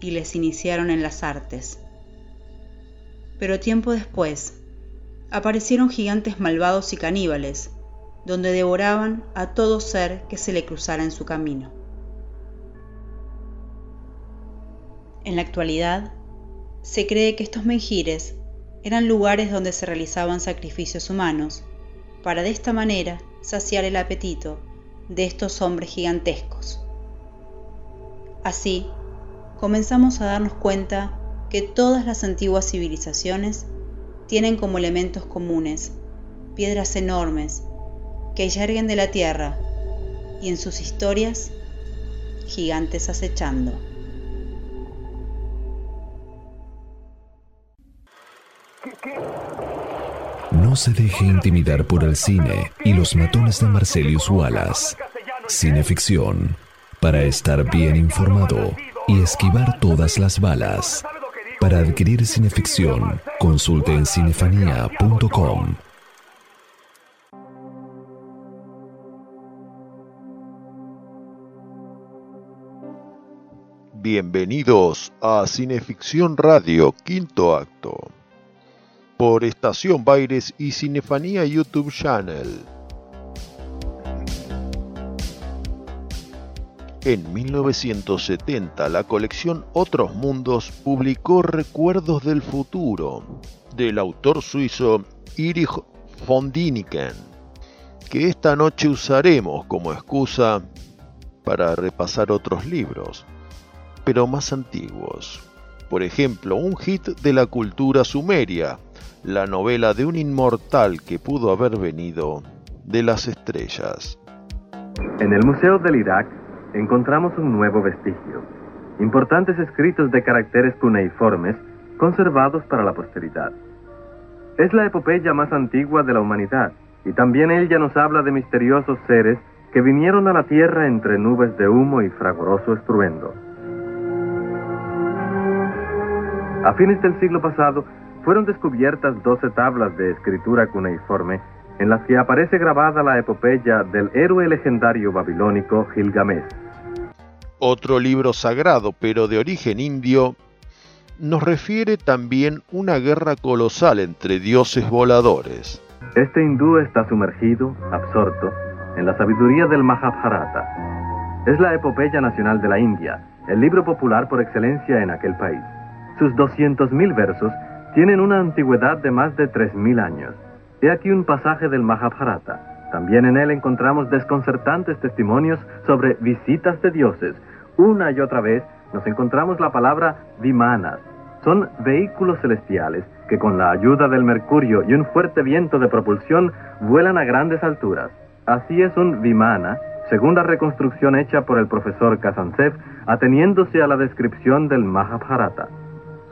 y les iniciaron en las artes. Pero tiempo después, aparecieron gigantes malvados y caníbales, donde devoraban a todo ser que se le cruzara en su camino. En la actualidad, se cree que estos menjires eran lugares donde se realizaban sacrificios humanos para de esta manera saciar el apetito de estos hombres gigantescos. Así, comenzamos a darnos cuenta que todas las antiguas civilizaciones tienen como elementos comunes piedras enormes que yerguen de la tierra y en sus historias gigantes acechando. No se deje intimidar por el cine y los matones de Marcelius Wallace. Cineficción. Para estar bien informado y esquivar todas las balas. Para adquirir cineficción, consulte en cinefanía.com. Bienvenidos a Cineficción Radio, quinto acto por Estación Baires y Cinefanía YouTube Channel. En 1970, la colección Otros Mundos publicó Recuerdos del Futuro, del autor suizo Erich von Diniken, que esta noche usaremos como excusa para repasar otros libros, pero más antiguos. Por ejemplo, un hit de la cultura sumeria, la novela de un inmortal que pudo haber venido de las estrellas. En el Museo del Irak encontramos un nuevo vestigio, importantes escritos de caracteres cuneiformes conservados para la posteridad. Es la epopeya más antigua de la humanidad, y también ella nos habla de misteriosos seres que vinieron a la tierra entre nubes de humo y fragoroso estruendo. A fines del siglo pasado, fueron descubiertas doce tablas de escritura cuneiforme en las que aparece grabada la epopeya del héroe legendario babilónico Gilgamesh. Otro libro sagrado, pero de origen indio, nos refiere también una guerra colosal entre dioses voladores. Este hindú está sumergido, absorto, en la sabiduría del Mahabharata. Es la epopeya nacional de la India, el libro popular por excelencia en aquel país. Sus 200.000 versos tienen una antigüedad de más de 3.000 años. He aquí un pasaje del Mahabharata. También en él encontramos desconcertantes testimonios sobre visitas de dioses. Una y otra vez nos encontramos la palabra vimanas. Son vehículos celestiales que con la ayuda del mercurio y un fuerte viento de propulsión vuelan a grandes alturas. Así es un vimana, según la reconstrucción hecha por el profesor Kazantsev, ateniéndose a la descripción del Mahabharata.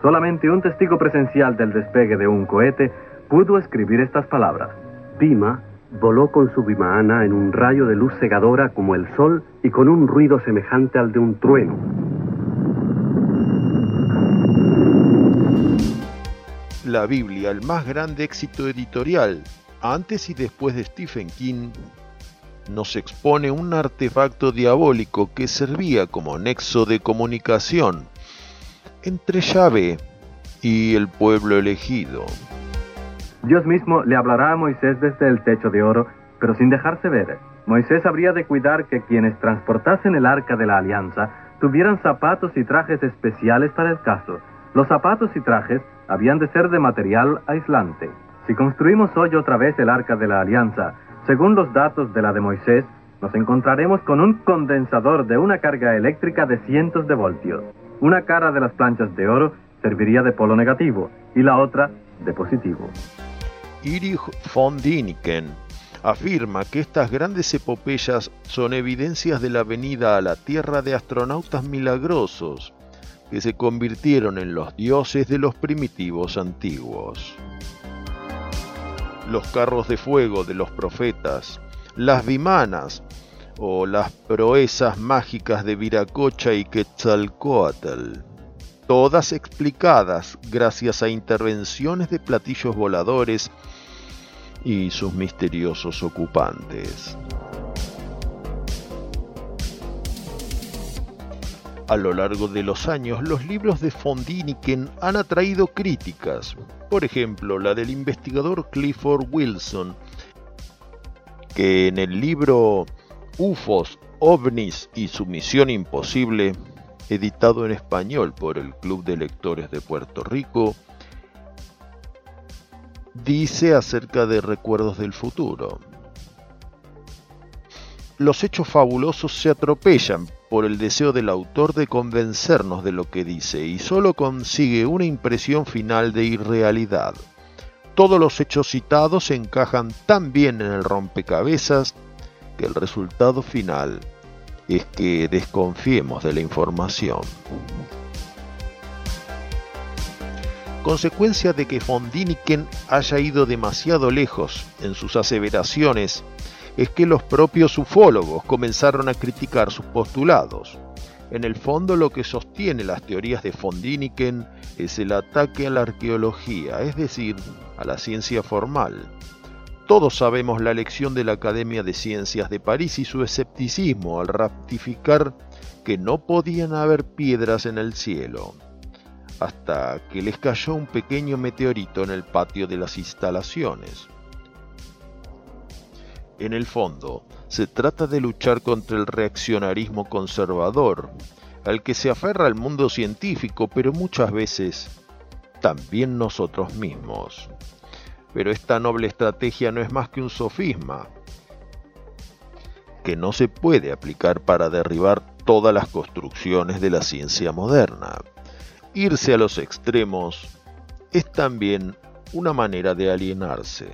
Solamente un testigo presencial del despegue de un cohete pudo escribir estas palabras. Bima voló con su Vimana en un rayo de luz cegadora como el sol y con un ruido semejante al de un trueno. La Biblia, el más grande éxito editorial, antes y después de Stephen King, nos expone un artefacto diabólico que servía como nexo de comunicación entre Yahvé y el pueblo elegido. Dios mismo le hablará a Moisés desde el techo de oro, pero sin dejarse ver. Moisés habría de cuidar que quienes transportasen el arca de la alianza tuvieran zapatos y trajes especiales para el caso. Los zapatos y trajes habían de ser de material aislante. Si construimos hoy otra vez el arca de la alianza, según los datos de la de Moisés, nos encontraremos con un condensador de una carga eléctrica de cientos de voltios. Una cara de las planchas de oro serviría de polo negativo y la otra de positivo. Erich von Däniken afirma que estas grandes epopeyas son evidencias de la venida a la Tierra de astronautas milagrosos que se convirtieron en los dioses de los primitivos antiguos. Los carros de fuego de los profetas, las vimanas o las proezas mágicas de Viracocha y Quetzalcoatl todas explicadas gracias a intervenciones de platillos voladores y sus misteriosos ocupantes. A lo largo de los años, los libros de Fondiniken han atraído críticas, por ejemplo, la del investigador Clifford Wilson, que en el libro UFOs, OVNIs y su misión imposible editado en español por el Club de Lectores de Puerto Rico, dice acerca de recuerdos del futuro. Los hechos fabulosos se atropellan por el deseo del autor de convencernos de lo que dice y solo consigue una impresión final de irrealidad. Todos los hechos citados encajan tan bien en el rompecabezas que el resultado final es que desconfiemos de la información. Consecuencia de que von Diniken haya ido demasiado lejos en sus aseveraciones es que los propios ufólogos comenzaron a criticar sus postulados. En el fondo lo que sostiene las teorías de von Diniken es el ataque a la arqueología, es decir, a la ciencia formal, todos sabemos la lección de la Academia de Ciencias de París y su escepticismo al ratificar que no podían haber piedras en el cielo, hasta que les cayó un pequeño meteorito en el patio de las instalaciones. En el fondo, se trata de luchar contra el reaccionarismo conservador, al que se aferra el mundo científico, pero muchas veces también nosotros mismos. Pero esta noble estrategia no es más que un sofisma, que no se puede aplicar para derribar todas las construcciones de la ciencia moderna. Irse a los extremos es también una manera de alienarse.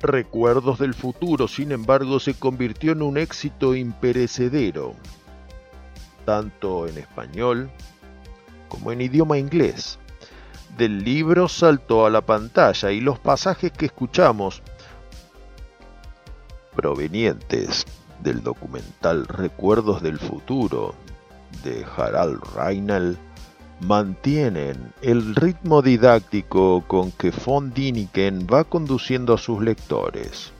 Recuerdos del futuro, sin embargo, se convirtió en un éxito imperecedero, tanto en español como en idioma inglés del libro saltó a la pantalla y los pasajes que escuchamos provenientes del documental Recuerdos del Futuro de Harald Reinl mantienen el ritmo didáctico con que von Diniken va conduciendo a sus lectores.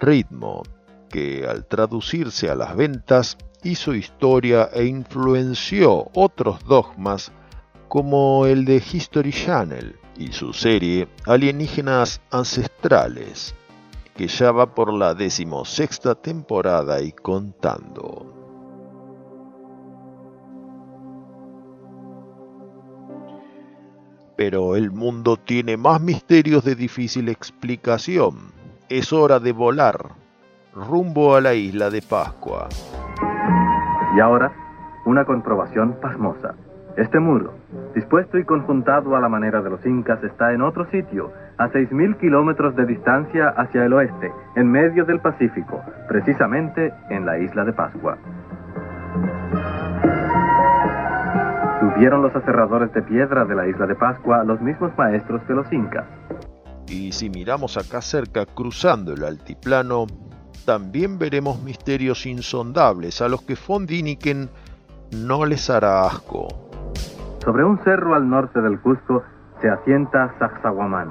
Ritmo que al traducirse a las ventas hizo historia e influenció otros dogmas como el de History Channel y su serie Alienígenas Ancestrales, que ya va por la decimosexta temporada y contando. Pero el mundo tiene más misterios de difícil explicación. Es hora de volar rumbo a la isla de Pascua. Y ahora, una comprobación pasmosa. Este muro, dispuesto y conjuntado a la manera de los incas, está en otro sitio, a 6.000 kilómetros de distancia hacia el oeste, en medio del Pacífico, precisamente en la isla de Pascua. Tuvieron los aserradores de piedra de la isla de Pascua los mismos maestros que los incas. Y si miramos acá cerca, cruzando el altiplano, también veremos misterios insondables a los que von Diniken no les hará asco. Sobre un cerro al norte del Cusco se asienta Sacsayhuamán.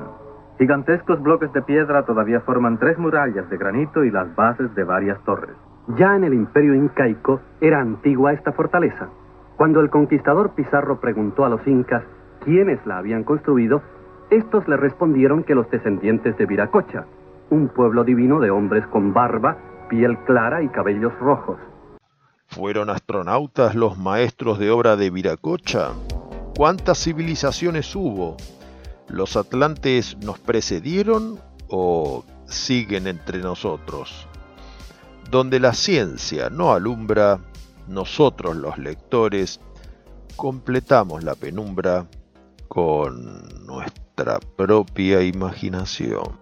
Gigantescos bloques de piedra todavía forman tres murallas de granito y las bases de varias torres. Ya en el imperio incaico era antigua esta fortaleza. Cuando el conquistador Pizarro preguntó a los incas quiénes la habían construido, estos le respondieron que los descendientes de Viracocha, un pueblo divino de hombres con barba, piel clara y cabellos rojos. ¿Fueron astronautas los maestros de obra de Viracocha? ¿Cuántas civilizaciones hubo? ¿Los atlantes nos precedieron o siguen entre nosotros? Donde la ciencia no alumbra, nosotros los lectores completamos la penumbra con nuestra propia imaginación.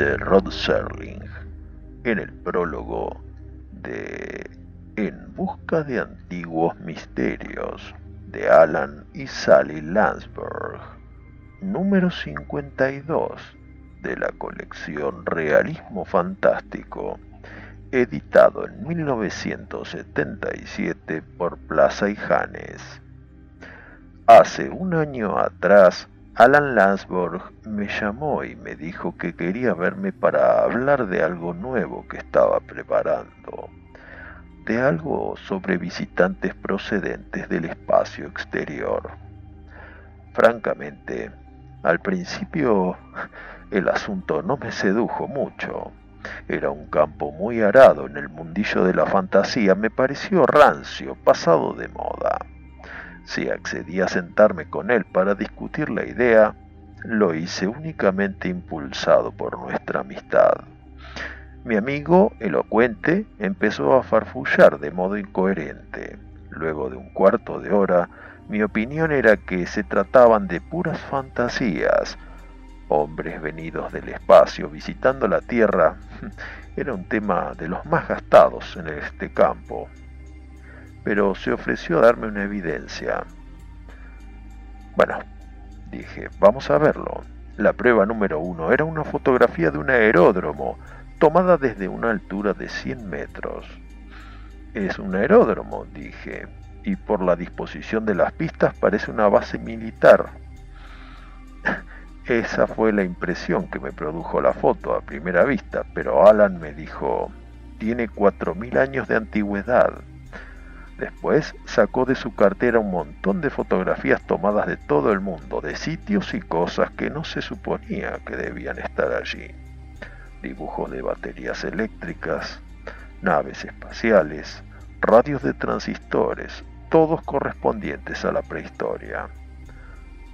Rod Serling en el prólogo de En busca de antiguos misterios de Alan y Sally Landsberg, número 52 de la colección Realismo Fantástico, editado en 1977 por Plaza y Janes. Hace un año atrás Alan Lansburg me llamó y me dijo que quería verme para hablar de algo nuevo que estaba preparando, de algo sobre visitantes procedentes del espacio exterior. Francamente, al principio el asunto no me sedujo mucho. Era un campo muy arado en el mundillo de la fantasía, me pareció rancio, pasado de moda. Si accedí a sentarme con él para discutir la idea, lo hice únicamente impulsado por nuestra amistad. Mi amigo, elocuente, empezó a farfullar de modo incoherente. Luego de un cuarto de hora, mi opinión era que se trataban de puras fantasías. Hombres venidos del espacio visitando la Tierra era un tema de los más gastados en este campo. Pero se ofreció a darme una evidencia. Bueno, dije, vamos a verlo. La prueba número uno era una fotografía de un aeródromo tomada desde una altura de 100 metros. Es un aeródromo, dije, y por la disposición de las pistas parece una base militar. Esa fue la impresión que me produjo la foto a primera vista, pero Alan me dijo, tiene 4.000 años de antigüedad. Después sacó de su cartera un montón de fotografías tomadas de todo el mundo, de sitios y cosas que no se suponía que debían estar allí dibujos de baterías eléctricas, naves espaciales, radios de transistores, todos correspondientes a la prehistoria.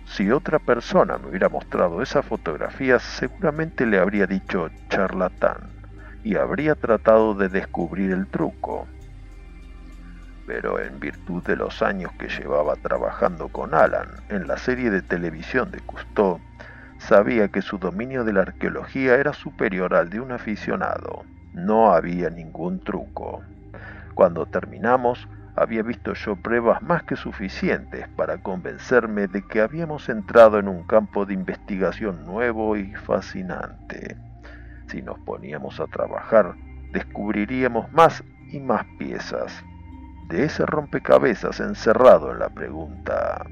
Si otra persona me hubiera mostrado esas fotografías, seguramente le habría dicho charlatán y habría tratado de descubrir el truco. Pero en virtud de los años que llevaba trabajando con Alan en la serie de televisión de Cousteau, Sabía que su dominio de la arqueología era superior al de un aficionado. No había ningún truco. Cuando terminamos, había visto yo pruebas más que suficientes para convencerme de que habíamos entrado en un campo de investigación nuevo y fascinante. Si nos poníamos a trabajar, descubriríamos más y más piezas de ese rompecabezas encerrado en la pregunta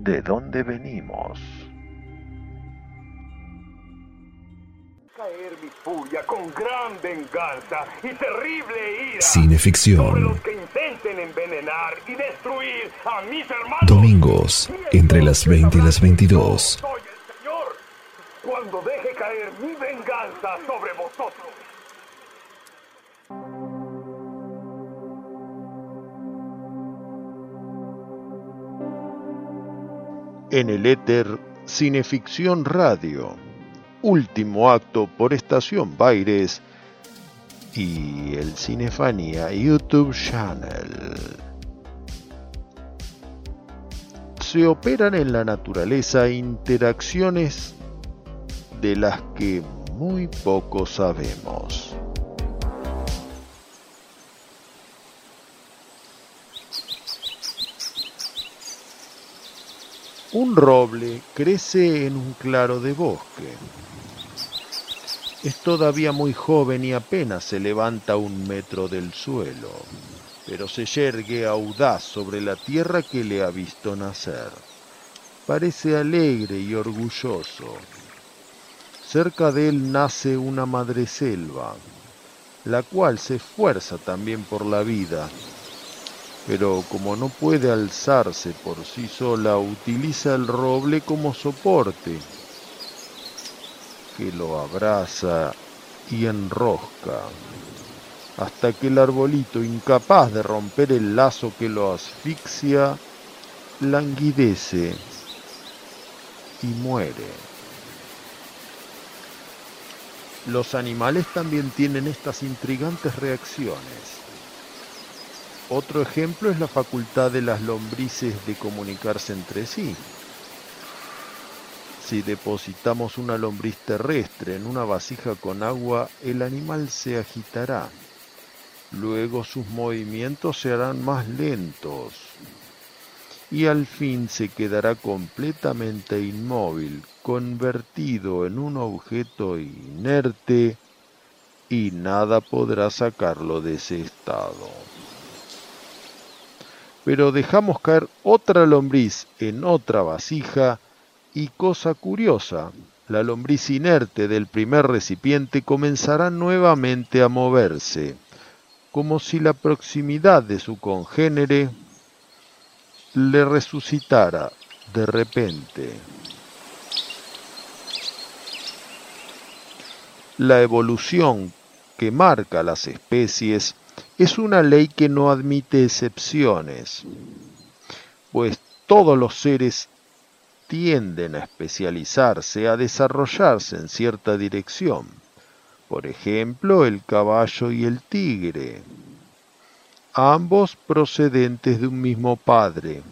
¿De dónde venimos? caer mi furia con gran venganza y terrible ira Cineficción. sobre los que intenten envenenar y destruir a mis hermanos. Domingos, entre las 20 y las 22. Soy el Señor cuando deje caer mi venganza sobre vosotros. En el éter Cineficción Radio último acto por Estación Baires y el Cinefanía YouTube Channel. Se operan en la naturaleza interacciones de las que muy poco sabemos. Un roble crece en un claro de bosque. Es todavía muy joven y apenas se levanta un metro del suelo, pero se yergue audaz sobre la tierra que le ha visto nacer. Parece alegre y orgulloso. Cerca de él nace una madreselva, la cual se esfuerza también por la vida, pero como no puede alzarse por sí sola, utiliza el roble como soporte que lo abraza y enrosca, hasta que el arbolito, incapaz de romper el lazo que lo asfixia, languidece y muere. Los animales también tienen estas intrigantes reacciones. Otro ejemplo es la facultad de las lombrices de comunicarse entre sí. Si depositamos una lombriz terrestre en una vasija con agua, el animal se agitará. Luego sus movimientos se harán más lentos y al fin se quedará completamente inmóvil, convertido en un objeto inerte y nada podrá sacarlo de ese estado. Pero dejamos caer otra lombriz en otra vasija y cosa curiosa, la lombriz inerte del primer recipiente comenzará nuevamente a moverse, como si la proximidad de su congénere le resucitara de repente. La evolución que marca las especies es una ley que no admite excepciones, pues todos los seres tienden a especializarse, a desarrollarse en cierta dirección. por ejemplo el caballo y el tigre, ambos procedentes de un mismo padre,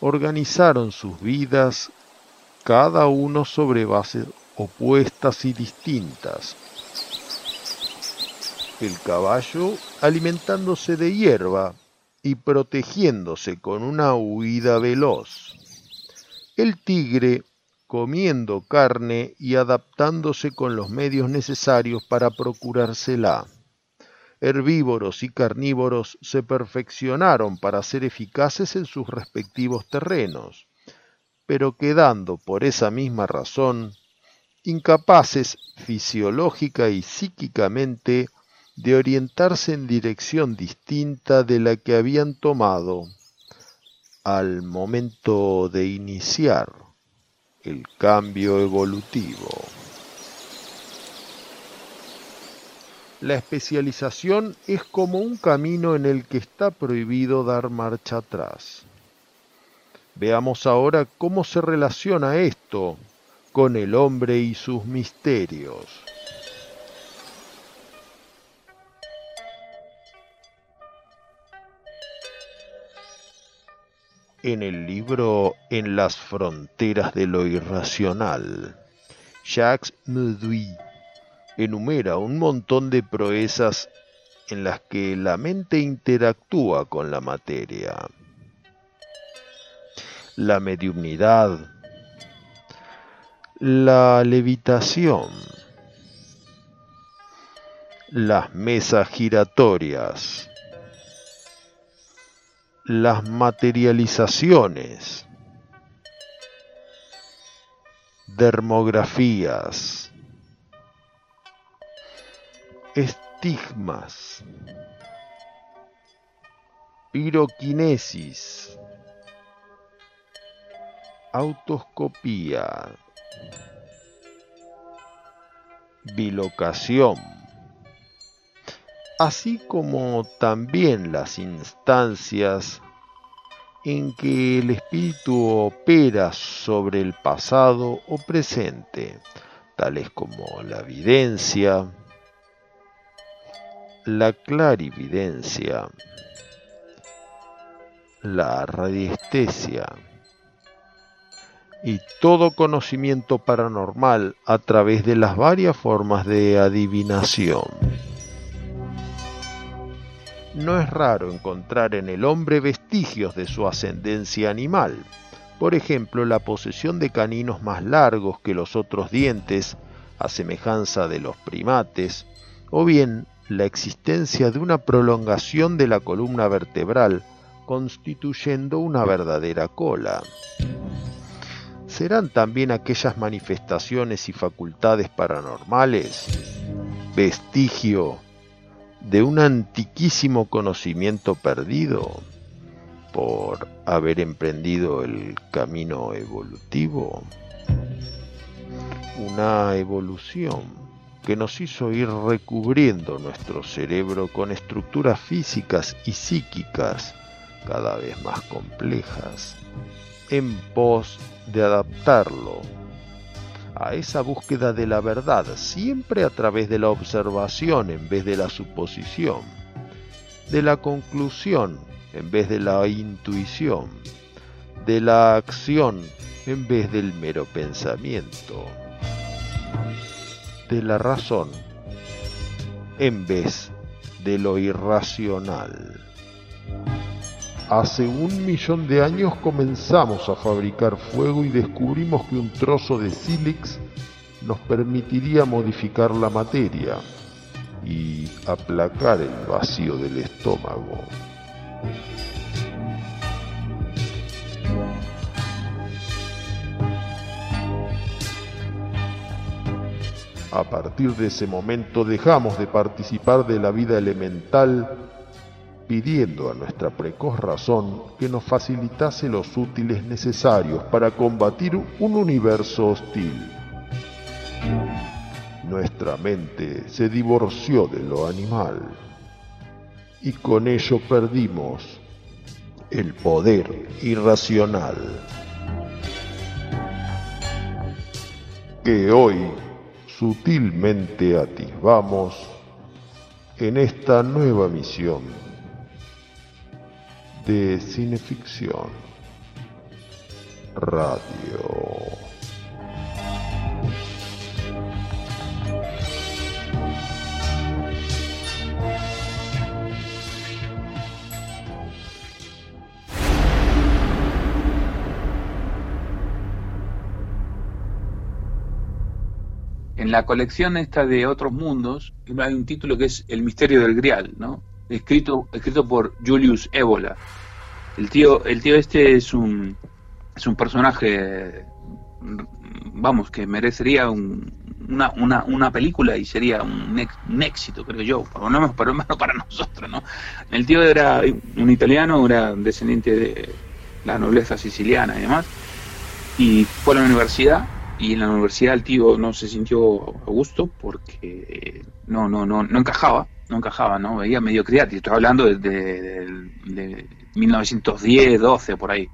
organizaron sus vidas cada uno sobre bases opuestas y distintas. El caballo alimentándose de hierba y protegiéndose con una huida veloz. El tigre comiendo carne y adaptándose con los medios necesarios para procurársela. Herbívoros y carnívoros se perfeccionaron para ser eficaces en sus respectivos terrenos, pero quedando por esa misma razón incapaces fisiológica y psíquicamente de orientarse en dirección distinta de la que habían tomado al momento de iniciar el cambio evolutivo. La especialización es como un camino en el que está prohibido dar marcha atrás. Veamos ahora cómo se relaciona esto con el hombre y sus misterios. En el libro En las fronteras de lo irracional, Jacques Meduy enumera un montón de proezas en las que la mente interactúa con la materia. La mediumnidad, la levitación, las mesas giratorias, las materializaciones, dermografías, estigmas, piroquinesis, autoscopía, bilocación, así como también las instancias en que el espíritu opera sobre el pasado o presente, tales como la evidencia, la clarividencia, la radiestesia y todo conocimiento paranormal a través de las varias formas de adivinación. No es raro encontrar en el hombre vestigios de su ascendencia animal, por ejemplo la posesión de caninos más largos que los otros dientes, a semejanza de los primates, o bien la existencia de una prolongación de la columna vertebral, constituyendo una verdadera cola. ¿Serán también aquellas manifestaciones y facultades paranormales vestigio de un antiquísimo conocimiento perdido por haber emprendido el camino evolutivo. Una evolución que nos hizo ir recubriendo nuestro cerebro con estructuras físicas y psíquicas cada vez más complejas, en pos de adaptarlo a esa búsqueda de la verdad, siempre a través de la observación en vez de la suposición, de la conclusión en vez de la intuición, de la acción en vez del mero pensamiento, de la razón en vez de lo irracional. Hace un millón de años comenzamos a fabricar fuego y descubrimos que un trozo de sílex nos permitiría modificar la materia y aplacar el vacío del estómago. A partir de ese momento dejamos de participar de la vida elemental pidiendo a nuestra precoz razón que nos facilitase los útiles necesarios para combatir un universo hostil. Nuestra mente se divorció de lo animal y con ello perdimos el poder irracional que hoy sutilmente atisbamos en esta nueva misión de cineficción radio. en la colección esta de Otros Mundos hay un título que es El misterio del Grial, ¿no? Escrito, escrito por Julius Ébola. El tío, el tío este es un, es un personaje, vamos, que merecería una, una, una, película y sería un, éxito, creo yo, por lo menos, menos para nosotros, ¿no? El tío era un italiano, era descendiente de la nobleza siciliana y demás, y fue a la universidad y en la universidad el tío no se sintió a gusto porque no, no, no, no encajaba, no encajaba, ¿no? Veía mediocridad, y estoy hablando de, de, 1910, 12, por ahí.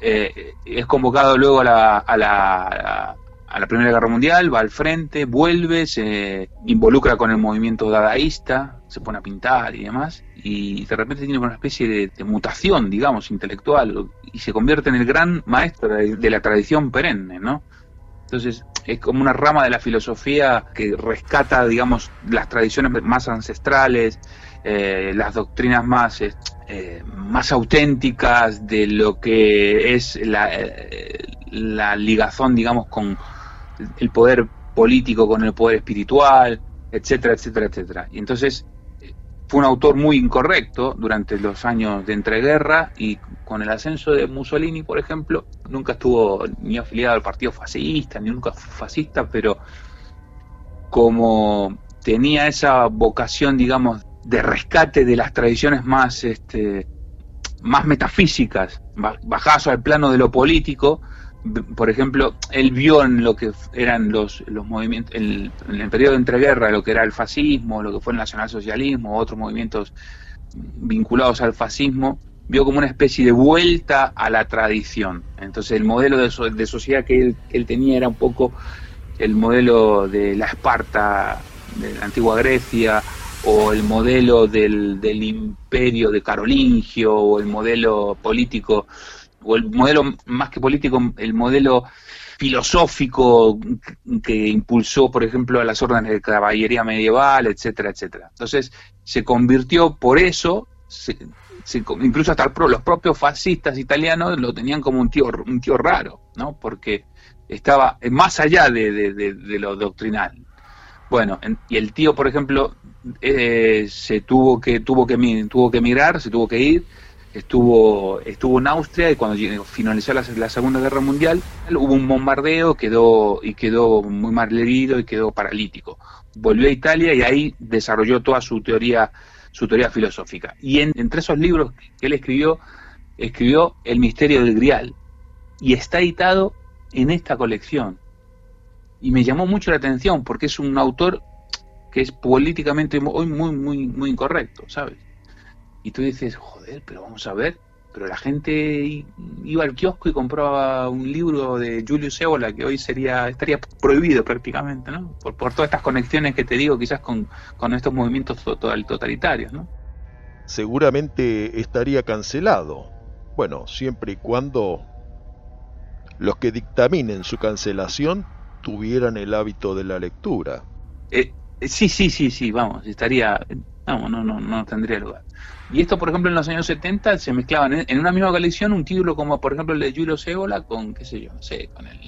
Eh, es convocado luego a la, a, la, a la Primera Guerra Mundial, va al frente, vuelve, se involucra con el movimiento dadaísta, se pone a pintar y demás, y de repente tiene una especie de, mutación, digamos, intelectual, y se convierte en el gran maestro de la tradición perenne, ¿no? Entonces, es como una rama de la filosofía que rescata, digamos, las tradiciones más ancestrales, eh, las doctrinas más, eh, más auténticas de lo que es la, eh, la ligazón, digamos, con el poder político, con el poder espiritual, etcétera, etcétera, etcétera. Y entonces fue un autor muy incorrecto durante los años de entreguerra y con el ascenso de Mussolini, por ejemplo, nunca estuvo ni afiliado al partido fascista, ni nunca fascista, pero como tenía esa vocación, digamos, de rescate de las tradiciones más, este, más metafísicas, bajadas al plano de lo político, por ejemplo, él vio en lo que eran los, los movimientos, en el periodo de entreguerra, lo que era el fascismo, lo que fue el nacionalsocialismo, otros movimientos vinculados al fascismo, vio como una especie de vuelta a la tradición. Entonces el modelo de, de sociedad que él, tenía era un poco el modelo de la Esparta, de la antigua Grecia, o el modelo del, del imperio de Carolingio, o el modelo político o el modelo más que político, el modelo filosófico que impulsó, por ejemplo, a las órdenes de caballería medieval, etcétera, etcétera. Entonces, se convirtió por eso, incluso hasta los propios fascistas italianos lo tenían como un tío, un tío raro, ¿no? Porque estaba más allá de, lo doctrinal. Bueno, y el tío, por ejemplo, eh, se tuvo que, tuvo que, tuvo que emigrar, se tuvo que ir, estuvo, estuvo en Austria y cuando finalizó la, Segunda Guerra Mundial hubo un bombardeo quedó, y quedó muy mal herido y quedó paralítico. Volvió a Italia y ahí desarrolló toda su teoría, su teoría filosófica. Y entre esos libros que él escribió, escribió El misterio del Grial y está editado en esta colección. Y me llamó mucho la atención porque es un autor que es políticamente hoy muy, muy, muy incorrecto, ¿sabes? Y tú dices, joder, pero vamos a ver, pero la gente iba al kiosco y compraba un libro de Julius Evola que hoy sería estaría prohibido prácticamente, ¿no? Por, todas estas conexiones que te digo, quizás con, con estos movimientos totalitarios, ¿no? Seguramente estaría cancelado. Bueno, siempre y cuando los que dictaminen su cancelación tuvieran el hábito de la lectura. Eh, sí, sí, sí, sí, vamos, estaría, vamos, no, no, no tendría lugar. Y esto, por ejemplo, en los años 70 se mezclaban en, una misma colección un título como, por ejemplo, el de Julio Segola con, qué sé yo, no sé, con el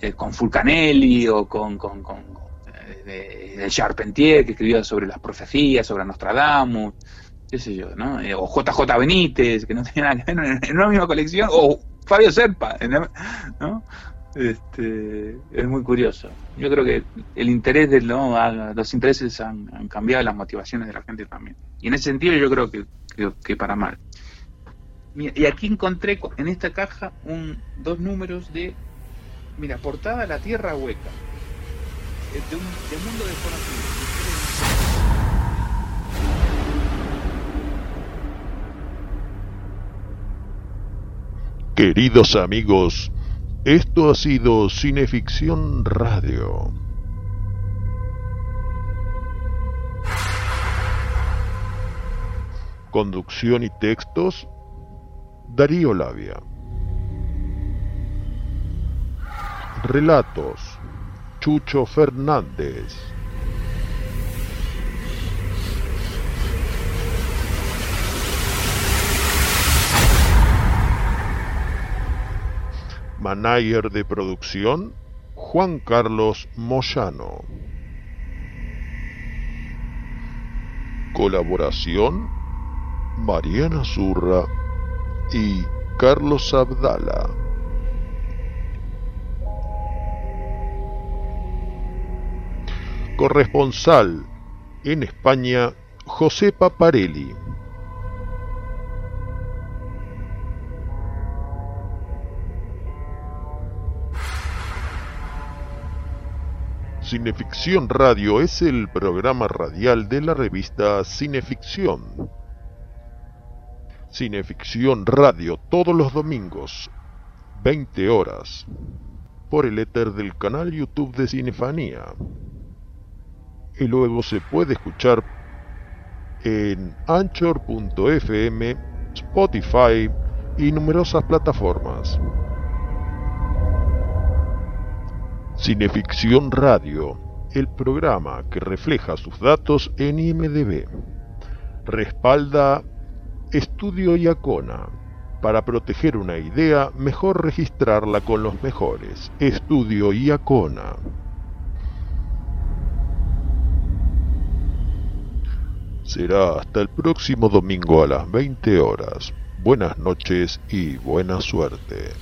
eh, con Fulcanelli o con, con, con eh, de, Charpentier, que escribía sobre las profecías, sobre Nostradamus, qué sé yo, ¿no? Eh, o JJ Benítez, que no tenía nada que ver en, una misma colección, o Fabio Serpa, ¿no? Este, es muy curioso. Yo creo que el interés de los intereses han, cambiado las motivaciones de la gente también. Y en ese sentido yo creo que, que, para mal. y aquí encontré en esta caja un, dos números de, mira, portada La Tierra Hueca, de un de. Queridos amigos, esto ha sido Cineficción Radio. Conducción y textos, Darío Labia. Relatos, Chucho Fernández. Manager de producción, Juan Carlos Moyano. Colaboración, Mariana Zurra y Carlos Abdala. Corresponsal en España, José Paparelli. Cineficción Radio es el programa radial de la revista Cineficción. Cineficción Radio todos los domingos, 20 horas, por el éter del canal YouTube de Cinefanía. Y luego se puede escuchar en anchor.fm, Spotify y numerosas plataformas. Cineficción Radio, el programa que refleja sus datos en IMDB. Respalda Estudio Iacona. Para proteger una idea, mejor registrarla con los mejores. Estudio Iacona. Será hasta el próximo domingo a las 20 horas. Buenas noches y buena suerte.